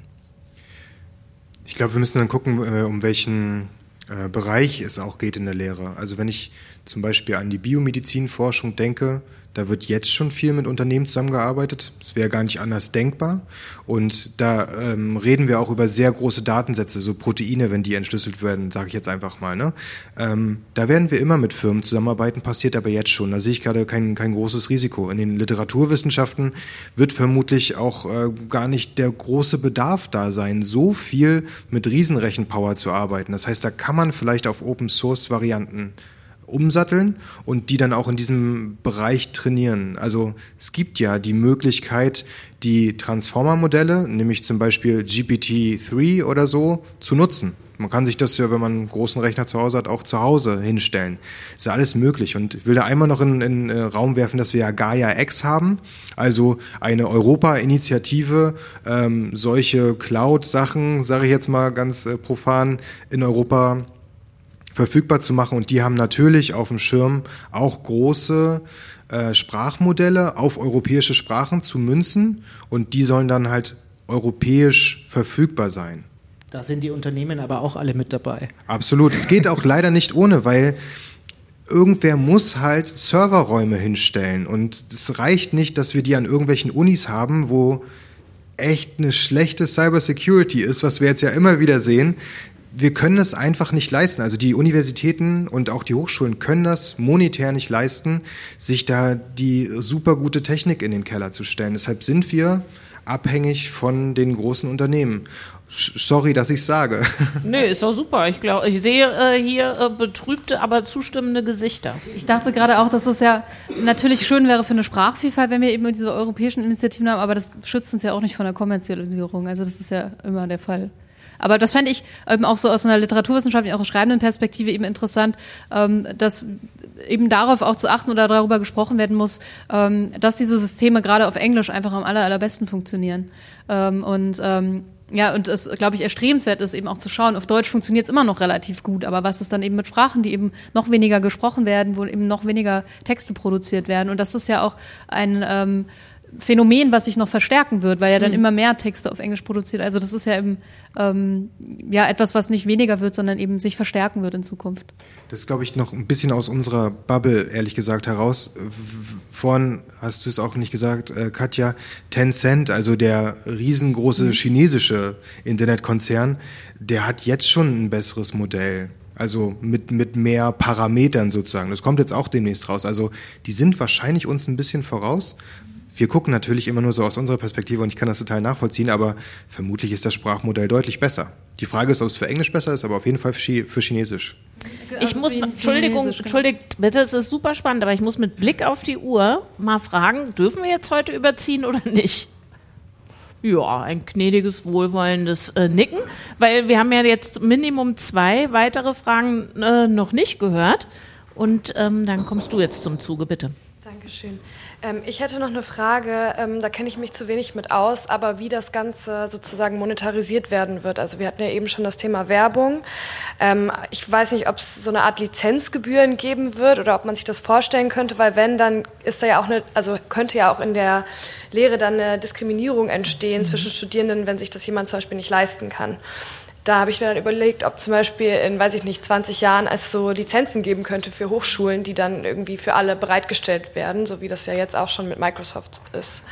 Ich glaube, wir müssen dann gucken, äh, um welchen äh, Bereich es auch geht in der Lehre. Also wenn ich zum Beispiel an die Biomedizinforschung denke, Da wird jetzt schon viel mit Unternehmen zusammengearbeitet. Es wäre gar nicht anders denkbar. Und da ähm, reden wir auch über sehr große Datensätze, so Proteine, wenn die entschlüsselt werden, sage ich jetzt einfach mal. Ne? Ähm, da werden wir immer mit Firmen zusammenarbeiten, passiert aber jetzt schon. Da sehe ich gerade kein, kein großes Risiko. In den Literaturwissenschaften wird vermutlich auch äh, gar nicht der große Bedarf da sein, so viel mit Riesenrechenpower zu arbeiten. Das heißt, da kann man vielleicht auf Open-Source-Varianten umsatteln und die dann auch in diesem Bereich trainieren. Also es gibt ja die Möglichkeit, die Transformer-Modelle, nämlich zum Beispiel GPT-3 oder so, zu nutzen. Man kann sich das ja, wenn man einen großen Rechner zu Hause hat, auch zu Hause hinstellen. Ist ja alles möglich. Und ich will da einmal noch in, den Raum werfen, dass wir ja Gaia X haben, also eine Europa-Initiative, ähm, solche Cloud-Sachen, sage ich jetzt mal ganz äh, profan, in Europa verfügbar zu machen. Und die haben natürlich auf dem Schirm auch große äh, Sprachmodelle auf europäische Sprachen zu münzen und die sollen dann halt europäisch verfügbar sein. Da sind die Unternehmen aber auch alle mit dabei. Absolut. Es geht auch leider nicht ohne, weil irgendwer muss halt Serverräume hinstellen. Und es reicht nicht, dass wir die an irgendwelchen Unis haben, wo echt eine schlechte Cybersecurity ist, was wir jetzt ja immer wieder sehen wir können es einfach nicht leisten. Also die Universitäten und auch die Hochschulen können das monetär nicht leisten, sich da die super gute Technik in den Keller zu stellen. Deshalb sind wir abhängig von den großen Unternehmen. Sorry, dass ich sage. Nee, ist doch super. Ich glaube, ich sehe äh, hier äh, betrübte, aber zustimmende Gesichter. Ich dachte gerade auch, dass es ja natürlich schön wäre für eine Sprachvielfalt, wenn wir eben diese europäischen Initiativen haben, aber das schützt uns ja auch nicht von der Kommerzialisierung. Also das ist ja immer der Fall. Aber das fände ich ähm, auch so aus einer literaturwissenschaftlichen, auch schreibenden Perspektive eben interessant, ähm, dass eben darauf auch zu achten oder darüber gesprochen werden muss, ähm, dass diese Systeme gerade auf Englisch einfach am aller, allerbesten funktionieren. Ähm, und ähm, ja, und es, glaube ich, erstrebenswert ist, eben auch zu schauen, auf Deutsch funktioniert es immer noch relativ gut, aber was ist dann eben mit Sprachen, die eben noch weniger gesprochen werden, wo eben noch weniger Texte produziert werden? Und das ist ja auch ein ähm, Phänomen, was sich noch verstärken wird, weil ja dann mhm. immer mehr Texte auf Englisch produziert. Also das ist ja eben ähm, ja etwas, was nicht weniger wird, sondern eben sich verstärken wird in Zukunft. Das ist, glaube ich, noch ein bisschen aus unserer Bubble, ehrlich gesagt, heraus. Vorhin hast du es auch nicht gesagt, äh, Katja, Tencent, also der riesengroße mhm. chinesische Internetkonzern, der hat jetzt schon ein besseres Modell. Also mit, mit mehr Parametern sozusagen. Das kommt jetzt auch demnächst raus. Also die sind wahrscheinlich uns ein bisschen voraus, wir gucken natürlich immer nur so aus unserer Perspektive und ich kann das total nachvollziehen, aber vermutlich ist das Sprachmodell deutlich besser. Die Frage ist, ob es für Englisch besser ist, aber auf jeden Fall für Chinesisch. Ich also muss, Entschuldigung, genau. entschuldigt bitte, es ist super spannend, aber ich muss mit Blick auf die Uhr mal fragen, dürfen wir jetzt heute überziehen oder nicht? Ja, ein gnädiges, wohlwollendes äh, Nicken, weil wir haben ja jetzt Minimum zwei weitere Fragen äh, noch nicht gehört. Und ähm, dann kommst du jetzt zum Zuge, bitte. Dankeschön. Ähm, ich hätte noch eine Frage, ähm, da kenne ich mich zu wenig mit aus, aber wie das Ganze sozusagen monetarisiert werden wird. Also wir hatten ja eben schon das Thema Werbung. Ähm, ich weiß nicht, ob es so eine Art Lizenzgebühren geben wird oder ob man sich das vorstellen könnte, weil wenn, dann ist da ja auch eine, also könnte ja auch in der Lehre dann eine Diskriminierung entstehen mhm. zwischen Studierenden, wenn sich das jemand zum Beispiel nicht leisten kann da habe ich mir dann überlegt, ob zum Beispiel in, weiß ich nicht, 20 Jahren es so Lizenzen geben könnte für Hochschulen, die dann irgendwie für alle bereitgestellt werden, so wie das ja jetzt auch schon mit Microsoft ist.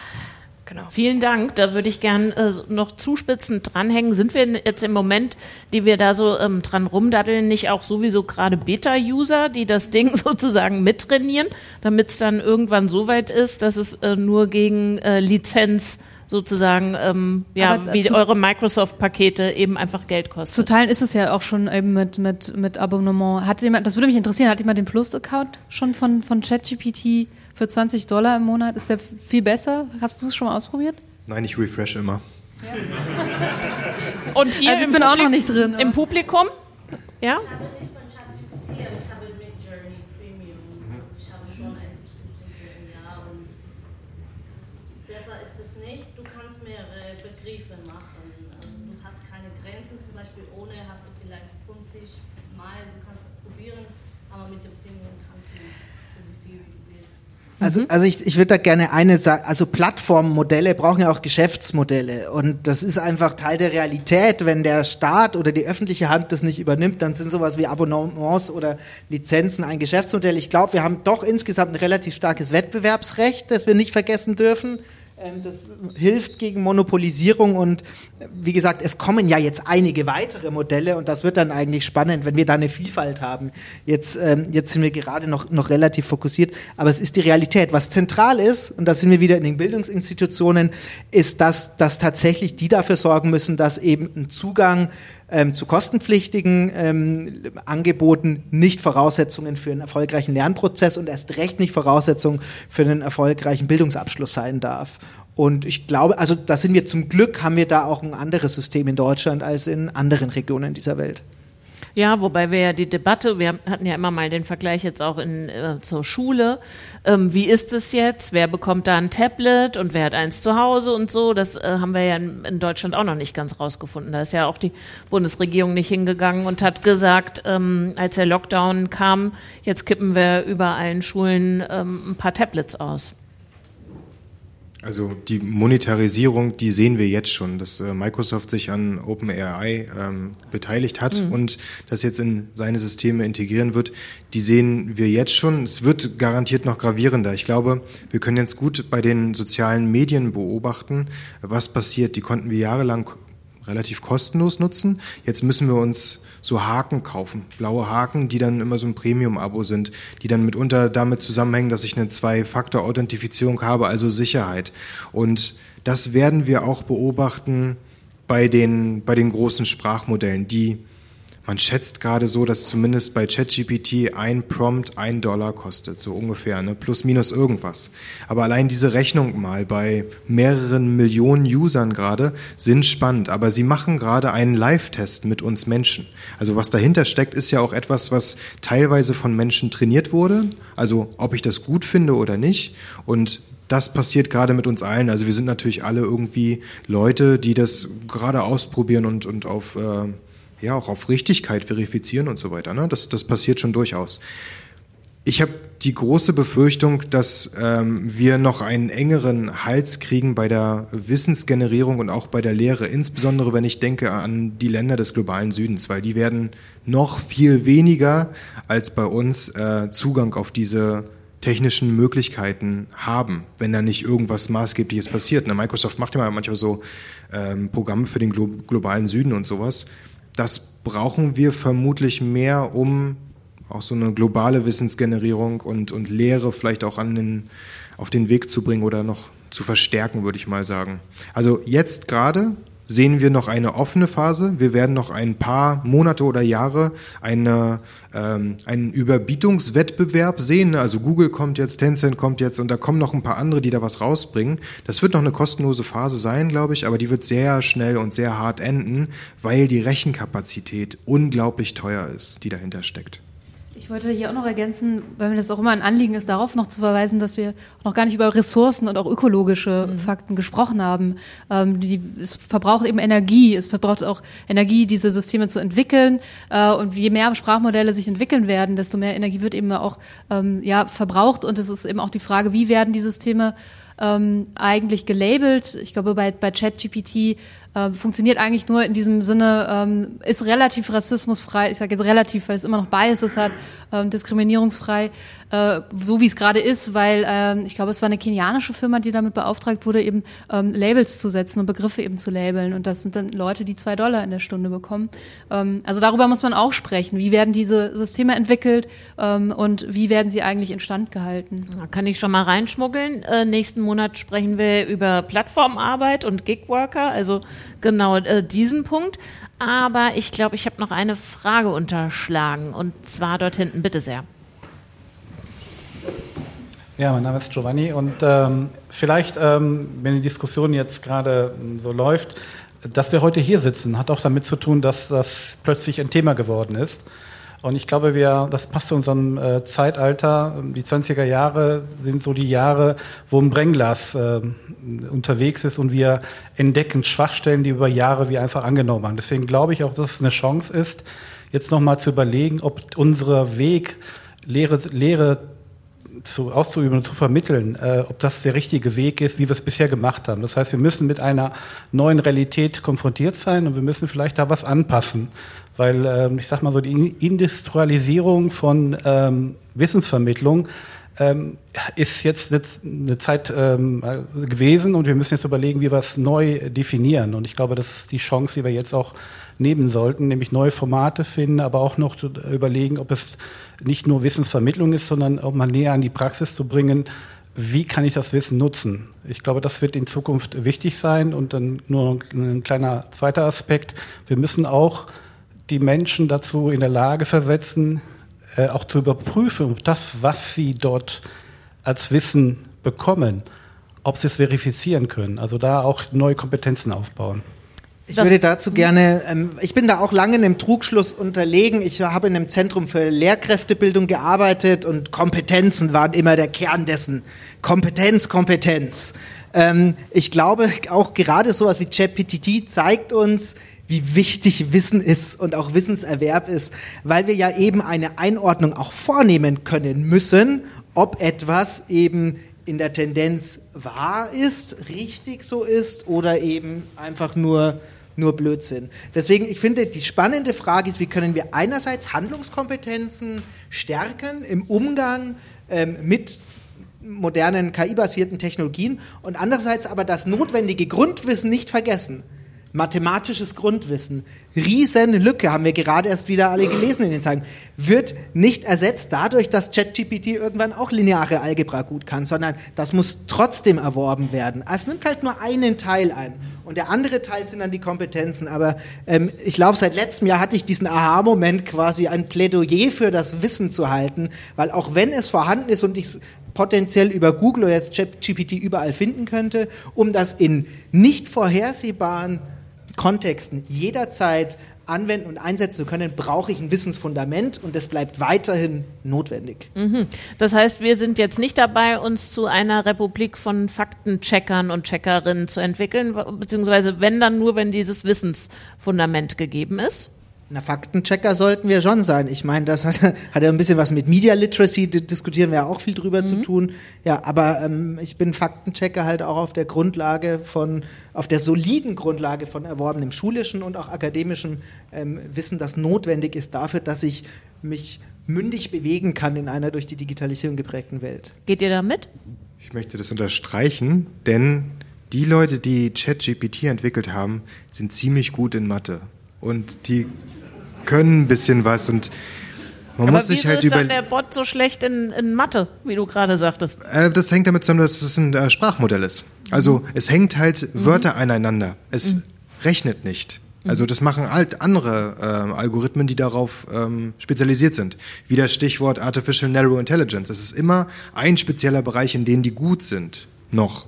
Genau. Vielen Dank. Da würde ich gern äh, noch zuspitzend dranhängen. Sind wir jetzt im Moment, die wir da so ähm, dran rumdaddeln, nicht auch sowieso gerade Beta-User, die das Ding sozusagen mittrainieren, damit es dann irgendwann so weit ist, dass es äh, nur gegen äh, Lizenz sozusagen, ähm, ja, wie eure Microsoft-Pakete eben einfach Geld kosten. Zu teilen ist es ja auch schon eben mit, mit, mit Abonnement. Hat jemand, das würde mich interessieren, hat jemand den Plus-Account schon von, von ChatGPT für 20 Dollar im Monat? Ist der viel besser? Hast du es schon mal ausprobiert? Nein, ich refresh immer. Ja. Und hier also ich bin Publik auch noch nicht drin. Im Publikum? Ja? Also, also ich, ich würde da gerne eine sagen, also Plattformmodelle brauchen ja auch Geschäftsmodelle und das ist einfach Teil der Realität. Wenn der Staat oder die öffentliche Hand das nicht übernimmt, dann sind sowas wie Abonnements oder Lizenzen ein Geschäftsmodell. Ich glaube, wir haben doch insgesamt ein relativ starkes Wettbewerbsrecht, das wir nicht vergessen dürfen. Ähm, das hilft gegen Monopolisierung und wie gesagt, es kommen ja jetzt einige weitere Modelle und das wird dann eigentlich spannend, wenn wir da eine Vielfalt haben. Jetzt, ähm, jetzt sind wir gerade noch, noch relativ fokussiert, aber es ist die Realität. Was zentral ist, und da sind wir wieder in den Bildungsinstitutionen, ist, dass, dass tatsächlich die dafür sorgen müssen, dass eben ein Zugang ähm, zu kostenpflichtigen ähm, Angeboten nicht Voraussetzungen für einen erfolgreichen Lernprozess und erst recht nicht Voraussetzungen für einen erfolgreichen Bildungsabschluss sein darf. Und ich glaube, also da sind wir zum Glück, haben wir da auch ein anderes System in Deutschland als in anderen Regionen dieser Welt. Ja, wobei wir ja die Debatte, wir hatten ja immer mal den Vergleich jetzt auch in, äh, zur Schule. Ähm, wie ist es jetzt? Wer bekommt da ein Tablet und wer hat eins zu Hause und so? Das äh, haben wir ja in, in, Deutschland auch noch nicht ganz rausgefunden. Da ist ja auch die Bundesregierung nicht hingegangen und hat gesagt, ähm, als der Lockdown kam, jetzt kippen wir über allen Schulen ähm, ein paar Tablets aus. Also die Monetarisierung, die sehen wir jetzt schon, dass äh, Microsoft sich an OpenAI ähm, beteiligt hat mhm. und das jetzt in seine Systeme integrieren wird, die sehen wir jetzt schon. Es wird garantiert noch gravierender. Ich glaube, wir können jetzt gut bei den sozialen Medien beobachten, was passiert. Die konnten wir jahrelang relativ kostenlos nutzen. Jetzt müssen wir uns so Haken kaufen, blaue Haken, die dann immer so ein Premium-Abo sind, die dann mitunter damit zusammenhängen, dass ich eine Zwei-Faktor-Authentifizierung habe, also Sicherheit. Und das werden wir auch beobachten bei den, bei den großen Sprachmodellen, die man schätzt gerade so, dass zumindest bei ChatGPT ein Prompt ein Dollar kostet, so ungefähr, ne? plus minus irgendwas. Aber allein diese Rechnung mal bei mehreren Millionen Usern gerade sind spannend. Aber sie machen gerade einen Live-Test mit uns Menschen. Also was dahinter steckt, ist ja auch etwas, was teilweise von Menschen trainiert wurde. Also ob ich das gut finde oder nicht. Und das passiert gerade mit uns allen. Also wir sind natürlich alle irgendwie Leute, die das gerade ausprobieren und, und auf äh, ja auch auf Richtigkeit verifizieren und so weiter. Ne? Das, das passiert schon durchaus. Ich habe die große Befürchtung, dass ähm, wir noch einen engeren Hals kriegen bei der Wissensgenerierung und auch bei der Lehre, insbesondere wenn ich denke an die Länder des globalen Südens, weil die werden noch viel weniger als bei uns äh, Zugang auf diese technischen Möglichkeiten haben, wenn da nicht irgendwas Maßgebliches passiert. Ne, Microsoft macht ja manchmal so ähm, Programme für den glo globalen Süden und sowas. Das brauchen wir vermutlich mehr, um auch so eine globale Wissensgenerierung und, und Lehre vielleicht auch an den, auf den Weg zu bringen oder noch zu verstärken, würde ich mal sagen. Also jetzt gerade sehen wir noch eine offene Phase. Wir werden noch ein paar Monate oder Jahre eine, ähm, einen Überbietungswettbewerb sehen. Also Google kommt jetzt, Tencent kommt jetzt und da kommen noch ein paar andere, die da was rausbringen. Das wird noch eine kostenlose Phase sein, glaube ich, aber die wird sehr schnell und sehr hart enden, weil die Rechenkapazität unglaublich teuer ist, die dahinter steckt. Ich wollte hier auch noch ergänzen, weil mir das auch immer ein Anliegen ist, darauf noch zu verweisen, dass wir noch gar nicht über Ressourcen und auch ökologische mhm. Fakten gesprochen haben. Ähm, die, es verbraucht eben Energie, es verbraucht auch Energie, diese Systeme zu entwickeln. Äh, und je mehr Sprachmodelle sich entwickeln werden, desto mehr Energie wird eben auch ähm, ja, verbraucht. Und es ist eben auch die Frage, wie werden die Systeme ähm, eigentlich gelabelt. Ich glaube, bei, bei ChatGPT äh, funktioniert eigentlich nur in diesem Sinne, ähm, ist relativ rassismusfrei, ich sage jetzt relativ, weil es immer noch Biases hat, ähm, diskriminierungsfrei, äh, so wie es gerade ist, weil ähm, ich glaube, es war eine kenianische Firma, die damit beauftragt wurde, eben ähm, Labels zu setzen und Begriffe eben zu labeln. Und das sind dann Leute, die zwei Dollar in der Stunde bekommen. Ähm, also darüber muss man auch sprechen. Wie werden diese Systeme entwickelt ähm, und wie werden sie eigentlich instand gehalten? Da kann ich schon mal reinschmuggeln. Äh, nächsten Monat sprechen wir über Plattformarbeit und Gigworker. Also genau äh, diesen Punkt. Aber ich glaube, ich habe noch eine Frage unterschlagen und zwar dort hinten, bitte sehr. Ja, mein Name ist Giovanni und ähm, vielleicht, ähm, wenn die Diskussion jetzt gerade so läuft, dass wir heute hier sitzen, hat auch damit zu tun, dass das plötzlich ein Thema geworden ist. Und ich glaube, wir, das passt zu unserem äh, Zeitalter. Die 20er Jahre sind so die Jahre, wo ein Brennglas äh, unterwegs ist und wir entdecken Schwachstellen, die über Jahre wir einfach angenommen haben. Deswegen glaube ich auch, dass es eine Chance ist, jetzt nochmal zu überlegen, ob unser Weg, Lehre, Lehre zu, auszuüben und zu vermitteln, äh, ob das der richtige Weg ist, wie wir es bisher gemacht haben. Das heißt, wir müssen mit einer neuen Realität konfrontiert sein und wir müssen vielleicht da was anpassen. Weil ähm, ich sag mal so, die Industrialisierung von ähm, Wissensvermittlung ähm, ist jetzt eine Zeit ähm, gewesen und wir müssen jetzt überlegen, wie wir es neu definieren. Und ich glaube, das ist die Chance, die wir jetzt auch nehmen sollten, nämlich neue Formate finden, aber auch noch überlegen, ob es nicht nur Wissensvermittlung ist, sondern auch mal näher an die Praxis zu bringen, wie kann ich das Wissen nutzen? Ich glaube, das wird in Zukunft wichtig sein. Und dann nur ein kleiner zweiter Aspekt. Wir müssen auch die Menschen dazu in der Lage versetzen, äh, auch zu überprüfen, ob das, was sie dort als Wissen bekommen, ob sie es verifizieren können. Also da auch neue Kompetenzen aufbauen. Ich würde dazu gerne, ähm, ich bin da auch lange in einem Trugschluss unterlegen. Ich habe in einem Zentrum für Lehrkräftebildung gearbeitet und Kompetenzen waren immer der Kern dessen. Kompetenz, Kompetenz. Ähm, ich glaube, auch gerade sowas wie ChatPTT zeigt uns, wie wichtig Wissen ist und auch Wissenserwerb ist, weil wir ja eben eine Einordnung auch vornehmen können müssen, ob etwas eben in der Tendenz wahr ist, richtig so ist oder eben einfach nur nur Blödsinn. Deswegen, ich finde, die spannende Frage ist, wie können wir einerseits Handlungskompetenzen stärken im Umgang ähm, mit modernen KI-basierten Technologien und andererseits aber das notwendige Grundwissen nicht vergessen mathematisches Grundwissen, Riesenlücke, haben wir gerade erst wieder alle gelesen in den Zeigen, wird nicht ersetzt dadurch, dass ChatGPT irgendwann auch lineare Algebra gut kann, sondern das muss trotzdem erworben werden. Es nimmt halt nur einen Teil ein und der andere Teil sind dann die Kompetenzen. Aber ähm, ich glaube, seit letztem Jahr hatte ich diesen Aha-Moment quasi ein Plädoyer für das Wissen zu halten, weil auch wenn es vorhanden ist und ich es potenziell über Google oder jetzt ChatGPT überall finden könnte, um das in nicht vorhersehbaren Kontexten jederzeit anwenden und einsetzen zu können, brauche ich ein Wissensfundament und das bleibt weiterhin notwendig. Mhm. Das heißt, wir sind jetzt nicht dabei, uns zu einer Republik von Faktencheckern und Checkerinnen zu entwickeln, beziehungsweise wenn dann nur, wenn dieses Wissensfundament gegeben ist? Na, Faktenchecker sollten wir schon sein. Ich meine, das hat, hat ja ein bisschen was mit Media Literacy, diskutieren wir ja auch viel drüber mhm. zu tun. Ja, aber ähm, ich bin Faktenchecker halt auch auf der Grundlage von, auf der soliden Grundlage von erworbenem schulischen und auch akademischem ähm, Wissen, das notwendig ist dafür, dass ich mich mündig bewegen kann in einer durch die Digitalisierung geprägten Welt. Geht ihr da mit? Ich möchte das unterstreichen, denn die Leute, die ChatGPT entwickelt haben, sind ziemlich gut in Mathe. Und die können ein bisschen was und man Aber muss sich halt über. ist dann der Bot so schlecht in, in Mathe, wie du gerade sagtest? Äh, das hängt damit zusammen, dass es ein äh, Sprachmodell ist. Also mhm. es hängt halt mhm. Wörter aneinander. Es mhm. rechnet nicht. Also das machen halt andere äh, Algorithmen, die darauf ähm, spezialisiert sind. Wie das Stichwort Artificial Narrow Intelligence. Es ist immer ein spezieller Bereich, in dem die gut sind. Noch.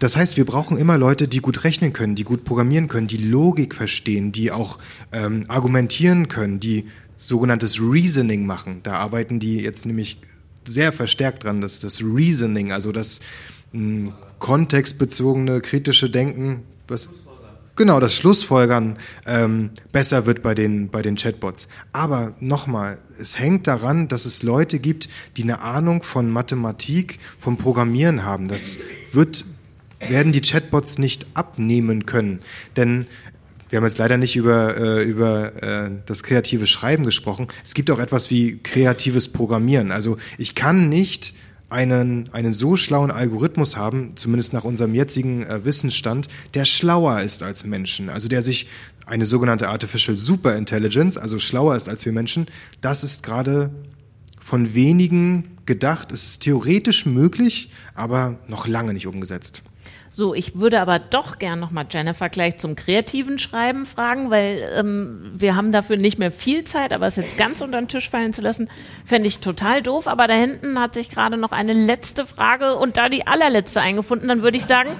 Das heißt, wir brauchen immer Leute, die gut rechnen können, die gut programmieren können, die Logik verstehen, die auch ähm, argumentieren können, die sogenanntes Reasoning machen. Da arbeiten die jetzt nämlich sehr verstärkt dran, dass das Reasoning, also das mh, hm, kontextbezogene kritische Denken, was genau das Schlussfolgern ähm, besser wird bei den bei den Chatbots. Aber nochmal, es hängt daran, dass es Leute gibt, die eine Ahnung von Mathematik, vom Programmieren haben. Das wird werden die Chatbots nicht abnehmen können. Denn wir haben jetzt leider nicht über, äh, über äh, das kreative Schreiben gesprochen. Es gibt auch etwas wie kreatives Programmieren. Also ich kann nicht einen, einen so schlauen Algorithmus haben, zumindest nach unserem jetzigen äh, Wissensstand, der schlauer ist als Menschen. Also der sich eine sogenannte Artificial Superintelligence, also schlauer ist als wir Menschen, das ist gerade von wenigen gedacht. Es ist theoretisch möglich, aber noch lange nicht umgesetzt. So, ich würde aber doch gern nochmal Jennifer gleich zum kreativen Schreiben fragen, weil ähm, wir haben dafür nicht mehr viel Zeit, aber es jetzt ganz unter den Tisch fallen zu lassen, fände ich total doof. Aber da hinten hat sich gerade noch eine letzte Frage und da die allerletzte eingefunden, dann würde ich sagen,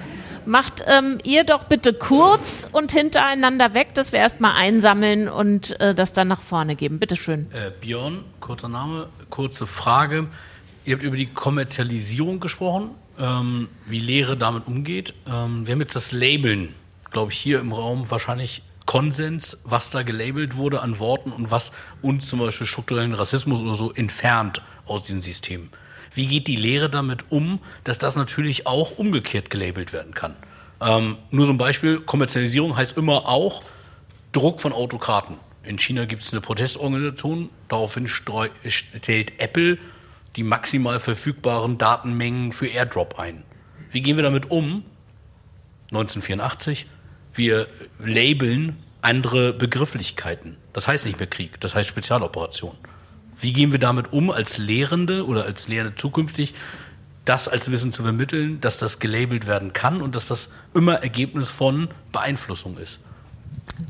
macht ähm, ihr doch bitte kurz und hintereinander weg, dass wir erstmal einsammeln und äh, das dann nach vorne geben. Bitte schön. Äh, Björn, kurzer Name, kurze Frage. Ihr habt über die Kommerzialisierung gesprochen ähm, wie Lehre damit umgeht. Ähm, wir haben jetzt das Labeln, glaube ich, hier im Raum wahrscheinlich Konsens, was da gelabelt wurde an Worten und was uns zum Beispiel strukturellen Rassismus oder so entfernt aus diesem System. Wie geht die Lehre damit um, dass das natürlich auch umgekehrt gelabelt werden kann? Ähm, nur so ein Beispiel, Kommerzialisierung heißt immer auch Druck von Autokraten. In China gibt es eine Protestorganisation, daraufhin stellt Apple die maximal verfügbaren Datenmengen für AirDrop ein. Wie gehen wir damit um? 1984, wir labeln andere Begrifflichkeiten. Das heißt nicht mehr Krieg, das heißt Spezialoperation. Wie gehen wir damit um als Lehrende oder als Lehrende zukünftig, das als Wissen zu vermitteln, dass das gelabelt werden kann und dass das immer Ergebnis von Beeinflussung ist?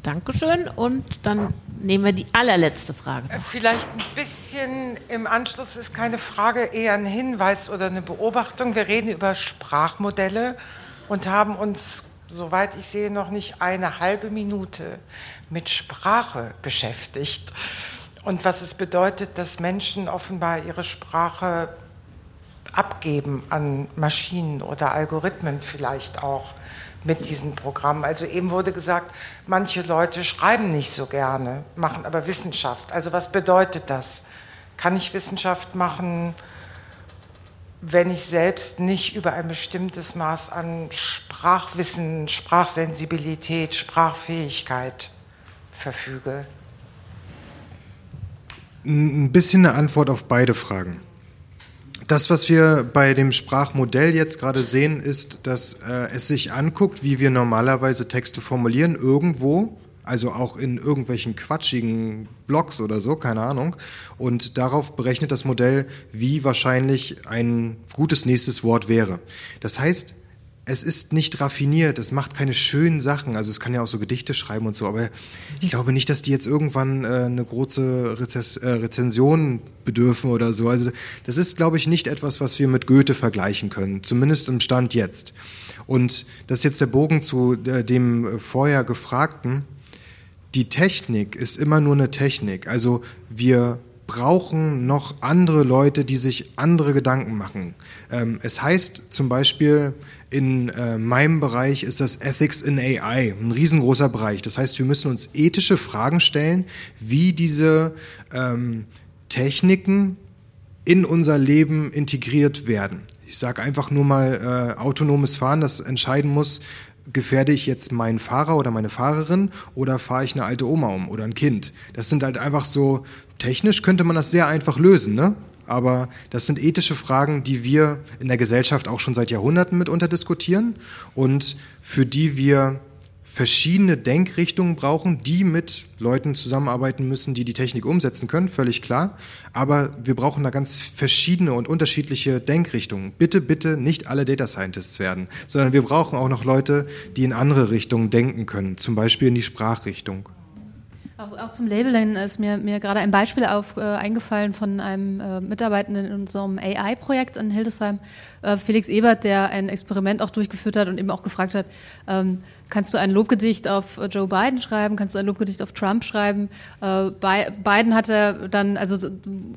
Dankeschön. Und dann nehmen wir die allerletzte Frage. Noch. Vielleicht ein bisschen im Anschluss ist keine Frage, eher ein Hinweis oder eine Beobachtung. Wir reden über Sprachmodelle und haben uns, soweit ich sehe, noch nicht eine halbe Minute mit Sprache beschäftigt. Und was es bedeutet, dass Menschen offenbar ihre Sprache abgeben an Maschinen oder Algorithmen vielleicht auch mit diesem Programm. Also eben wurde gesagt, manche Leute schreiben nicht so gerne, machen aber Wissenschaft. Also was bedeutet das? Kann ich Wissenschaft machen, wenn ich selbst nicht über ein bestimmtes Maß an Sprachwissen, Sprachsensibilität, Sprachfähigkeit verfüge? Ein bisschen eine Antwort auf beide Fragen. Das, was wir bei dem Sprachmodell jetzt gerade sehen, ist, dass äh, es sich anguckt, wie wir normalerweise Texte formulieren, irgendwo, also auch in irgendwelchen quatschigen Blogs oder so, keine Ahnung. Und darauf berechnet das Modell, wie wahrscheinlich ein gutes nächstes Wort wäre. Das heißt, es ist nicht raffiniert, es macht keine schönen Sachen. Also es kann ja auch so Gedichte schreiben und so, aber ich glaube nicht, dass die jetzt irgendwann äh, eine große Rezess äh, Rezension bedürfen oder so. Also das ist, glaube ich, nicht etwas, was wir mit Goethe vergleichen können, zumindest im Stand jetzt. Und das ist jetzt der Bogen zu äh, dem vorher Gefragten. Die Technik ist immer nur eine Technik. Also wir brauchen noch andere Leute, die sich andere Gedanken machen. Ähm, es heißt zum Beispiel, in äh, meinem Bereich ist das Ethics in AI, ein riesengroßer Bereich. Das heißt, wir müssen uns ethische Fragen stellen, wie diese ähm, Techniken in unser Leben integriert werden. Ich sage einfach nur mal äh, autonomes Fahren, das entscheiden muss, gefährde ich jetzt meinen Fahrer oder meine Fahrerin oder fahre ich eine alte Oma um oder ein Kind. Das sind halt einfach so, technisch könnte man das sehr einfach lösen, ne? Aber das sind ethische Fragen, die wir in der Gesellschaft auch schon seit Jahrhunderten mitunter diskutieren und für die wir verschiedene Denkrichtungen brauchen, die mit Leuten zusammenarbeiten müssen, die die Technik umsetzen können, völlig klar. Aber wir brauchen da ganz verschiedene und unterschiedliche Denkrichtungen. Bitte, bitte nicht alle Data Scientists werden, sondern wir brauchen auch noch Leute, die in andere Richtungen denken können, zum Beispiel in die Sprachrichtung. Auch, auch, zum Labeling ist mir, mir gerade ein Beispiel auf, äh, eingefallen von einem äh, Mitarbeitenden in unserem AI-Projekt in Hildesheim, äh, Felix Ebert, der ein Experiment auch durchgeführt hat und eben auch gefragt hat, ähm, kannst du ein Lobgedicht auf Joe Biden schreiben, kannst du ein Lobgedicht auf Trump schreiben. Äh, Biden hatte dann, also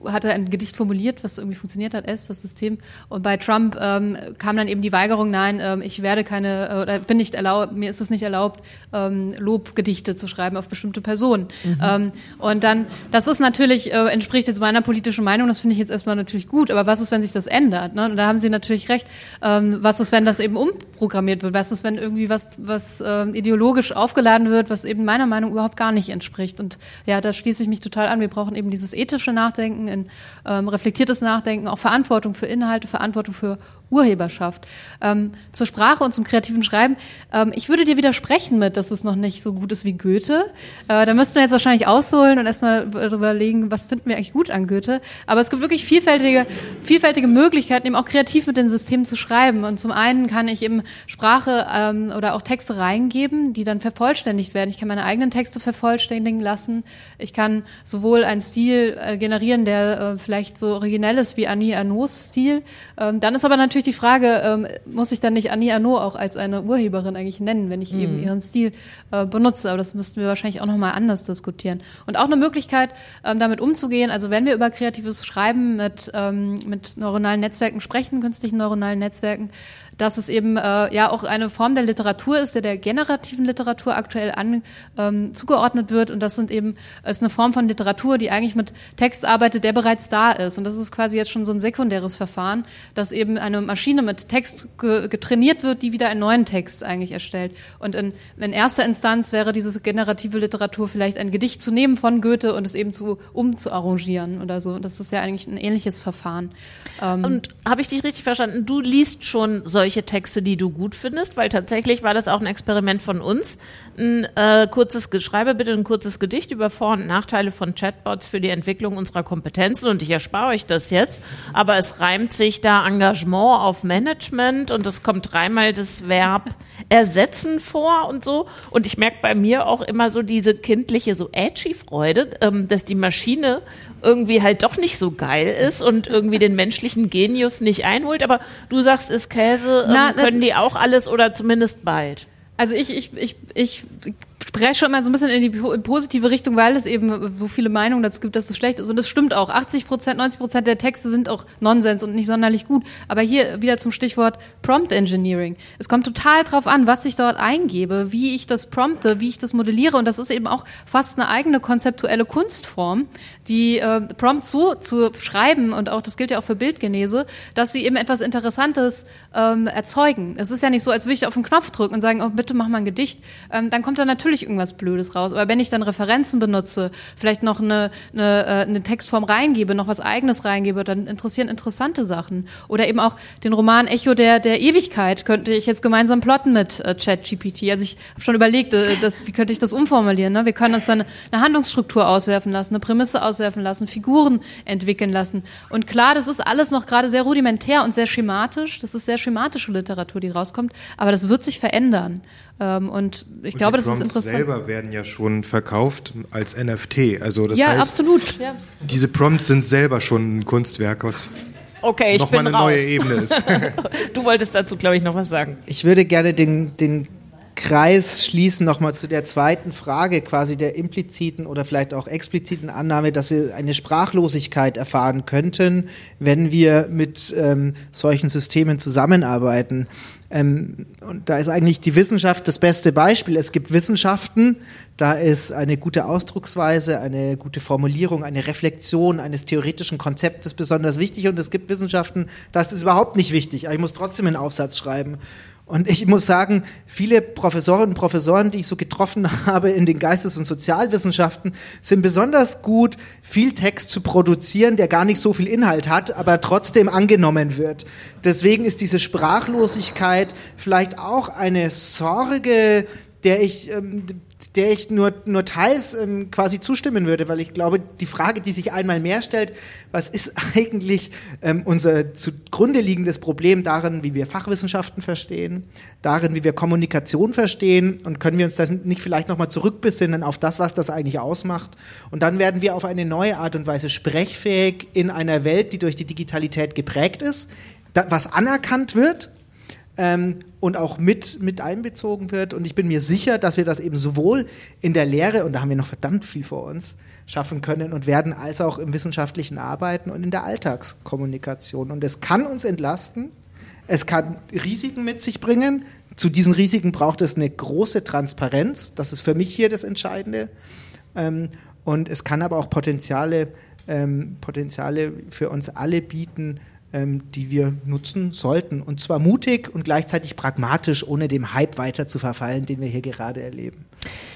hatte ein Gedicht formuliert, was irgendwie funktioniert hat, S, das System. Und bei Trump ähm, kam dann eben die Weigerung, nein, ähm, ich werde keine, äh, oder bin nicht erlaubt, mir ist es nicht erlaubt, ähm, Lobgedichte zu schreiben auf bestimmte Personen. Mhm. Ähm, und dann, das ist natürlich, äh, entspricht jetzt meiner politischen Meinung, das finde ich jetzt erstmal natürlich gut, aber was ist, wenn sich das ändert? Ne? Und da haben Sie natürlich recht. Ähm, was ist, wenn das eben umprogrammiert wird? Was ist, wenn irgendwie was, was äh, ideologisch aufgeladen wird, was eben meiner Meinung überhaupt gar nicht entspricht? Und ja, da schließe ich mich total an. Wir brauchen eben dieses ethische Nachdenken, in, ähm, reflektiertes Nachdenken, auch Verantwortung für Inhalte, Verantwortung für Urheberschaft. Ähm, zur Sprache und zum kreativen Schreiben. Ähm, ich würde dir widersprechen mit, dass es noch nicht so gut ist wie Goethe. Äh, da müssten wir jetzt wahrscheinlich ausholen und erstmal überlegen, was finden wir eigentlich gut an Goethe. Aber es gibt wirklich vielfältige, vielfältige Möglichkeiten, eben auch kreativ mit den Systemen zu schreiben. Und zum einen kann ich eben Sprache ähm, oder auch Texte reingeben, die dann vervollständigt werden. Ich kann meine eigenen Texte vervollständigen lassen. Ich kann sowohl einen Stil äh, generieren, der äh, vielleicht so originell ist wie Annie Arnaud's Stil. Ähm, dann ist aber natürlich natürlich die Frage, ähm, muss ich dann nicht Annie Arnaud auch als eine Urheberin eigentlich nennen, wenn ich Mhm. eben ihren Stil äh, benutze? Aber das müssten wir wahrscheinlich auch nochmal anders diskutieren. Und auch eine Möglichkeit, ähm, damit umzugehen, also wenn wir über kreatives Schreiben mit, ähm, mit neuronalen Netzwerken sprechen, künstlichen neuronalen Netzwerken, dass es eben äh, ja auch eine Form der Literatur ist, der der generativen Literatur aktuell an, ähm, zugeordnet wird. Und das sind eben ist eine Form von Literatur, die eigentlich mit Text arbeitet, der bereits da ist. Und das ist quasi jetzt schon so ein sekundäres Verfahren, dass eben eine Maschine mit Text ge getrainiert wird, die wieder einen neuen Text eigentlich erstellt. Und in, in erster Instanz wäre diese generative Literatur vielleicht ein Gedicht zu nehmen von Goethe und es eben zu umzuarrangieren oder so. Das ist ja eigentlich ein ähnliches Verfahren. Ähm, Und habe ich dich richtig verstanden? Du liest schon solche Texte, die du gut findest, weil tatsächlich war das auch ein Experiment von uns. Ein äh, kurzes, schreibe bitte ein kurzes Gedicht über Vor- und Nachteile von Chatbots für die Entwicklung unserer Kompetenzen und ich erspare euch das jetzt. Aber es reimt sich da Engagement auf Management und es kommt dreimal das Verb ersetzen vor und so. Und ich merke bei mir auch immer so diese kindliche, so edgy Freude, ähm, dass die Maschine irgendwie halt doch nicht so geil ist und irgendwie den menschlichen Genius nicht einholt. Aber du sagst, ist Käse, ähm, Na, na- können die auch alles oder zumindest bald. Also ich, ich, ich, ich spreche mal so ein bisschen in die po- positive Richtung, weil es eben so viele Meinungen dazu gibt, dass es schlecht ist. Und das stimmt auch. 80 Prozent, 90 Prozent der Texte sind auch Nonsens und nicht sonderlich gut. Aber hier wieder zum Stichwort Prompt Engineering. Es kommt total drauf an, was ich dort eingebe, wie ich das prompte, wie ich das modelliere. Und das ist eben auch fast eine eigene konzeptuelle Kunstform, die äh, Prompts so zu schreiben, und auch das gilt ja auch für Bildgenese, dass sie eben etwas Interessantes ähm, erzeugen. Es ist ja nicht so, als würde ich auf den Knopf drücken und sagen, oh, bitte mach mal ein Gedicht. Ähm, dann kommt da natürlich irgendwas Blödes raus. Aber wenn ich dann Referenzen benutze, vielleicht noch eine, eine, äh, eine Textform reingebe, noch was Eigenes reingebe, dann interessieren interessante Sachen. Oder eben auch den Roman Echo der, der Ewigkeit könnte ich jetzt gemeinsam plotten mit äh, ChatGPT. Also ich habe schon überlegt, äh, das, wie könnte ich das umformulieren. Ne? Wir können uns dann eine Handlungsstruktur auswerfen lassen, eine Prämisse auswerfen lassen, Figuren entwickeln lassen. Und klar, das ist alles noch gerade sehr rudimentär und sehr schematisch. Das ist sehr schematische Literatur, die rauskommt. Aber das wird sich verändern. Ähm, und ich Und glaube, die das ist Prompts interessant. selber werden ja schon verkauft als NFT. Also das ja, heißt, absolut. Ja. diese Prompts sind selber schon ein Kunstwerk, was Okay, ich nochmal bin eine raus. neue Ebene ist. Du wolltest dazu, glaube ich, noch was sagen. Ich würde gerne den, den Kreis schließen nochmal zu der zweiten Frage, quasi der impliziten oder vielleicht auch expliziten Annahme, dass wir eine Sprachlosigkeit erfahren könnten, wenn wir mit ähm, solchen Systemen zusammenarbeiten. Ähm, und da ist eigentlich die Wissenschaft das beste Beispiel. Es gibt Wissenschaften, da ist eine gute Ausdrucksweise, eine gute Formulierung, eine Reflexion eines theoretischen Konzeptes besonders wichtig. Und es gibt Wissenschaften, da ist es überhaupt nicht wichtig. Aber ich muss trotzdem einen Aufsatz schreiben. Und ich muss sagen, viele Professorinnen und Professoren, die ich so getroffen habe in den Geistes- und Sozialwissenschaften, sind besonders gut, viel Text zu produzieren, der gar nicht so viel Inhalt hat, aber trotzdem angenommen wird. Deswegen ist diese Sprachlosigkeit vielleicht auch eine Sorge, der ich, ähm, der ich nur, nur teils ähm, quasi zustimmen würde, weil ich glaube, die Frage, die sich einmal mehr stellt, was ist eigentlich ähm, unser zugrunde liegendes Problem darin, wie wir Fachwissenschaften verstehen, darin, wie wir Kommunikation verstehen? Und können wir uns dann nicht vielleicht nochmal zurückbesinnen auf das, was das eigentlich ausmacht? Und dann werden wir auf eine neue Art und Weise sprechfähig in einer Welt, die durch die Digitalität geprägt ist, da, was anerkannt wird, ähm, und auch mit, mit einbezogen wird. Und ich bin mir sicher, dass wir das eben sowohl in der Lehre, und da haben wir noch verdammt viel vor uns, schaffen können und werden, als auch im wissenschaftlichen Arbeiten und in der Alltagskommunikation. Und es kann uns entlasten, es kann Risiken mit sich bringen. Zu diesen Risiken braucht es eine große Transparenz. Das ist für mich hier das Entscheidende. Ähm, und es kann aber auch Potenziale, ähm, Potenziale für uns alle bieten, die wir nutzen sollten. Und zwar mutig und gleichzeitig pragmatisch, ohne dem Hype weiter zu verfallen, den wir hier gerade erleben.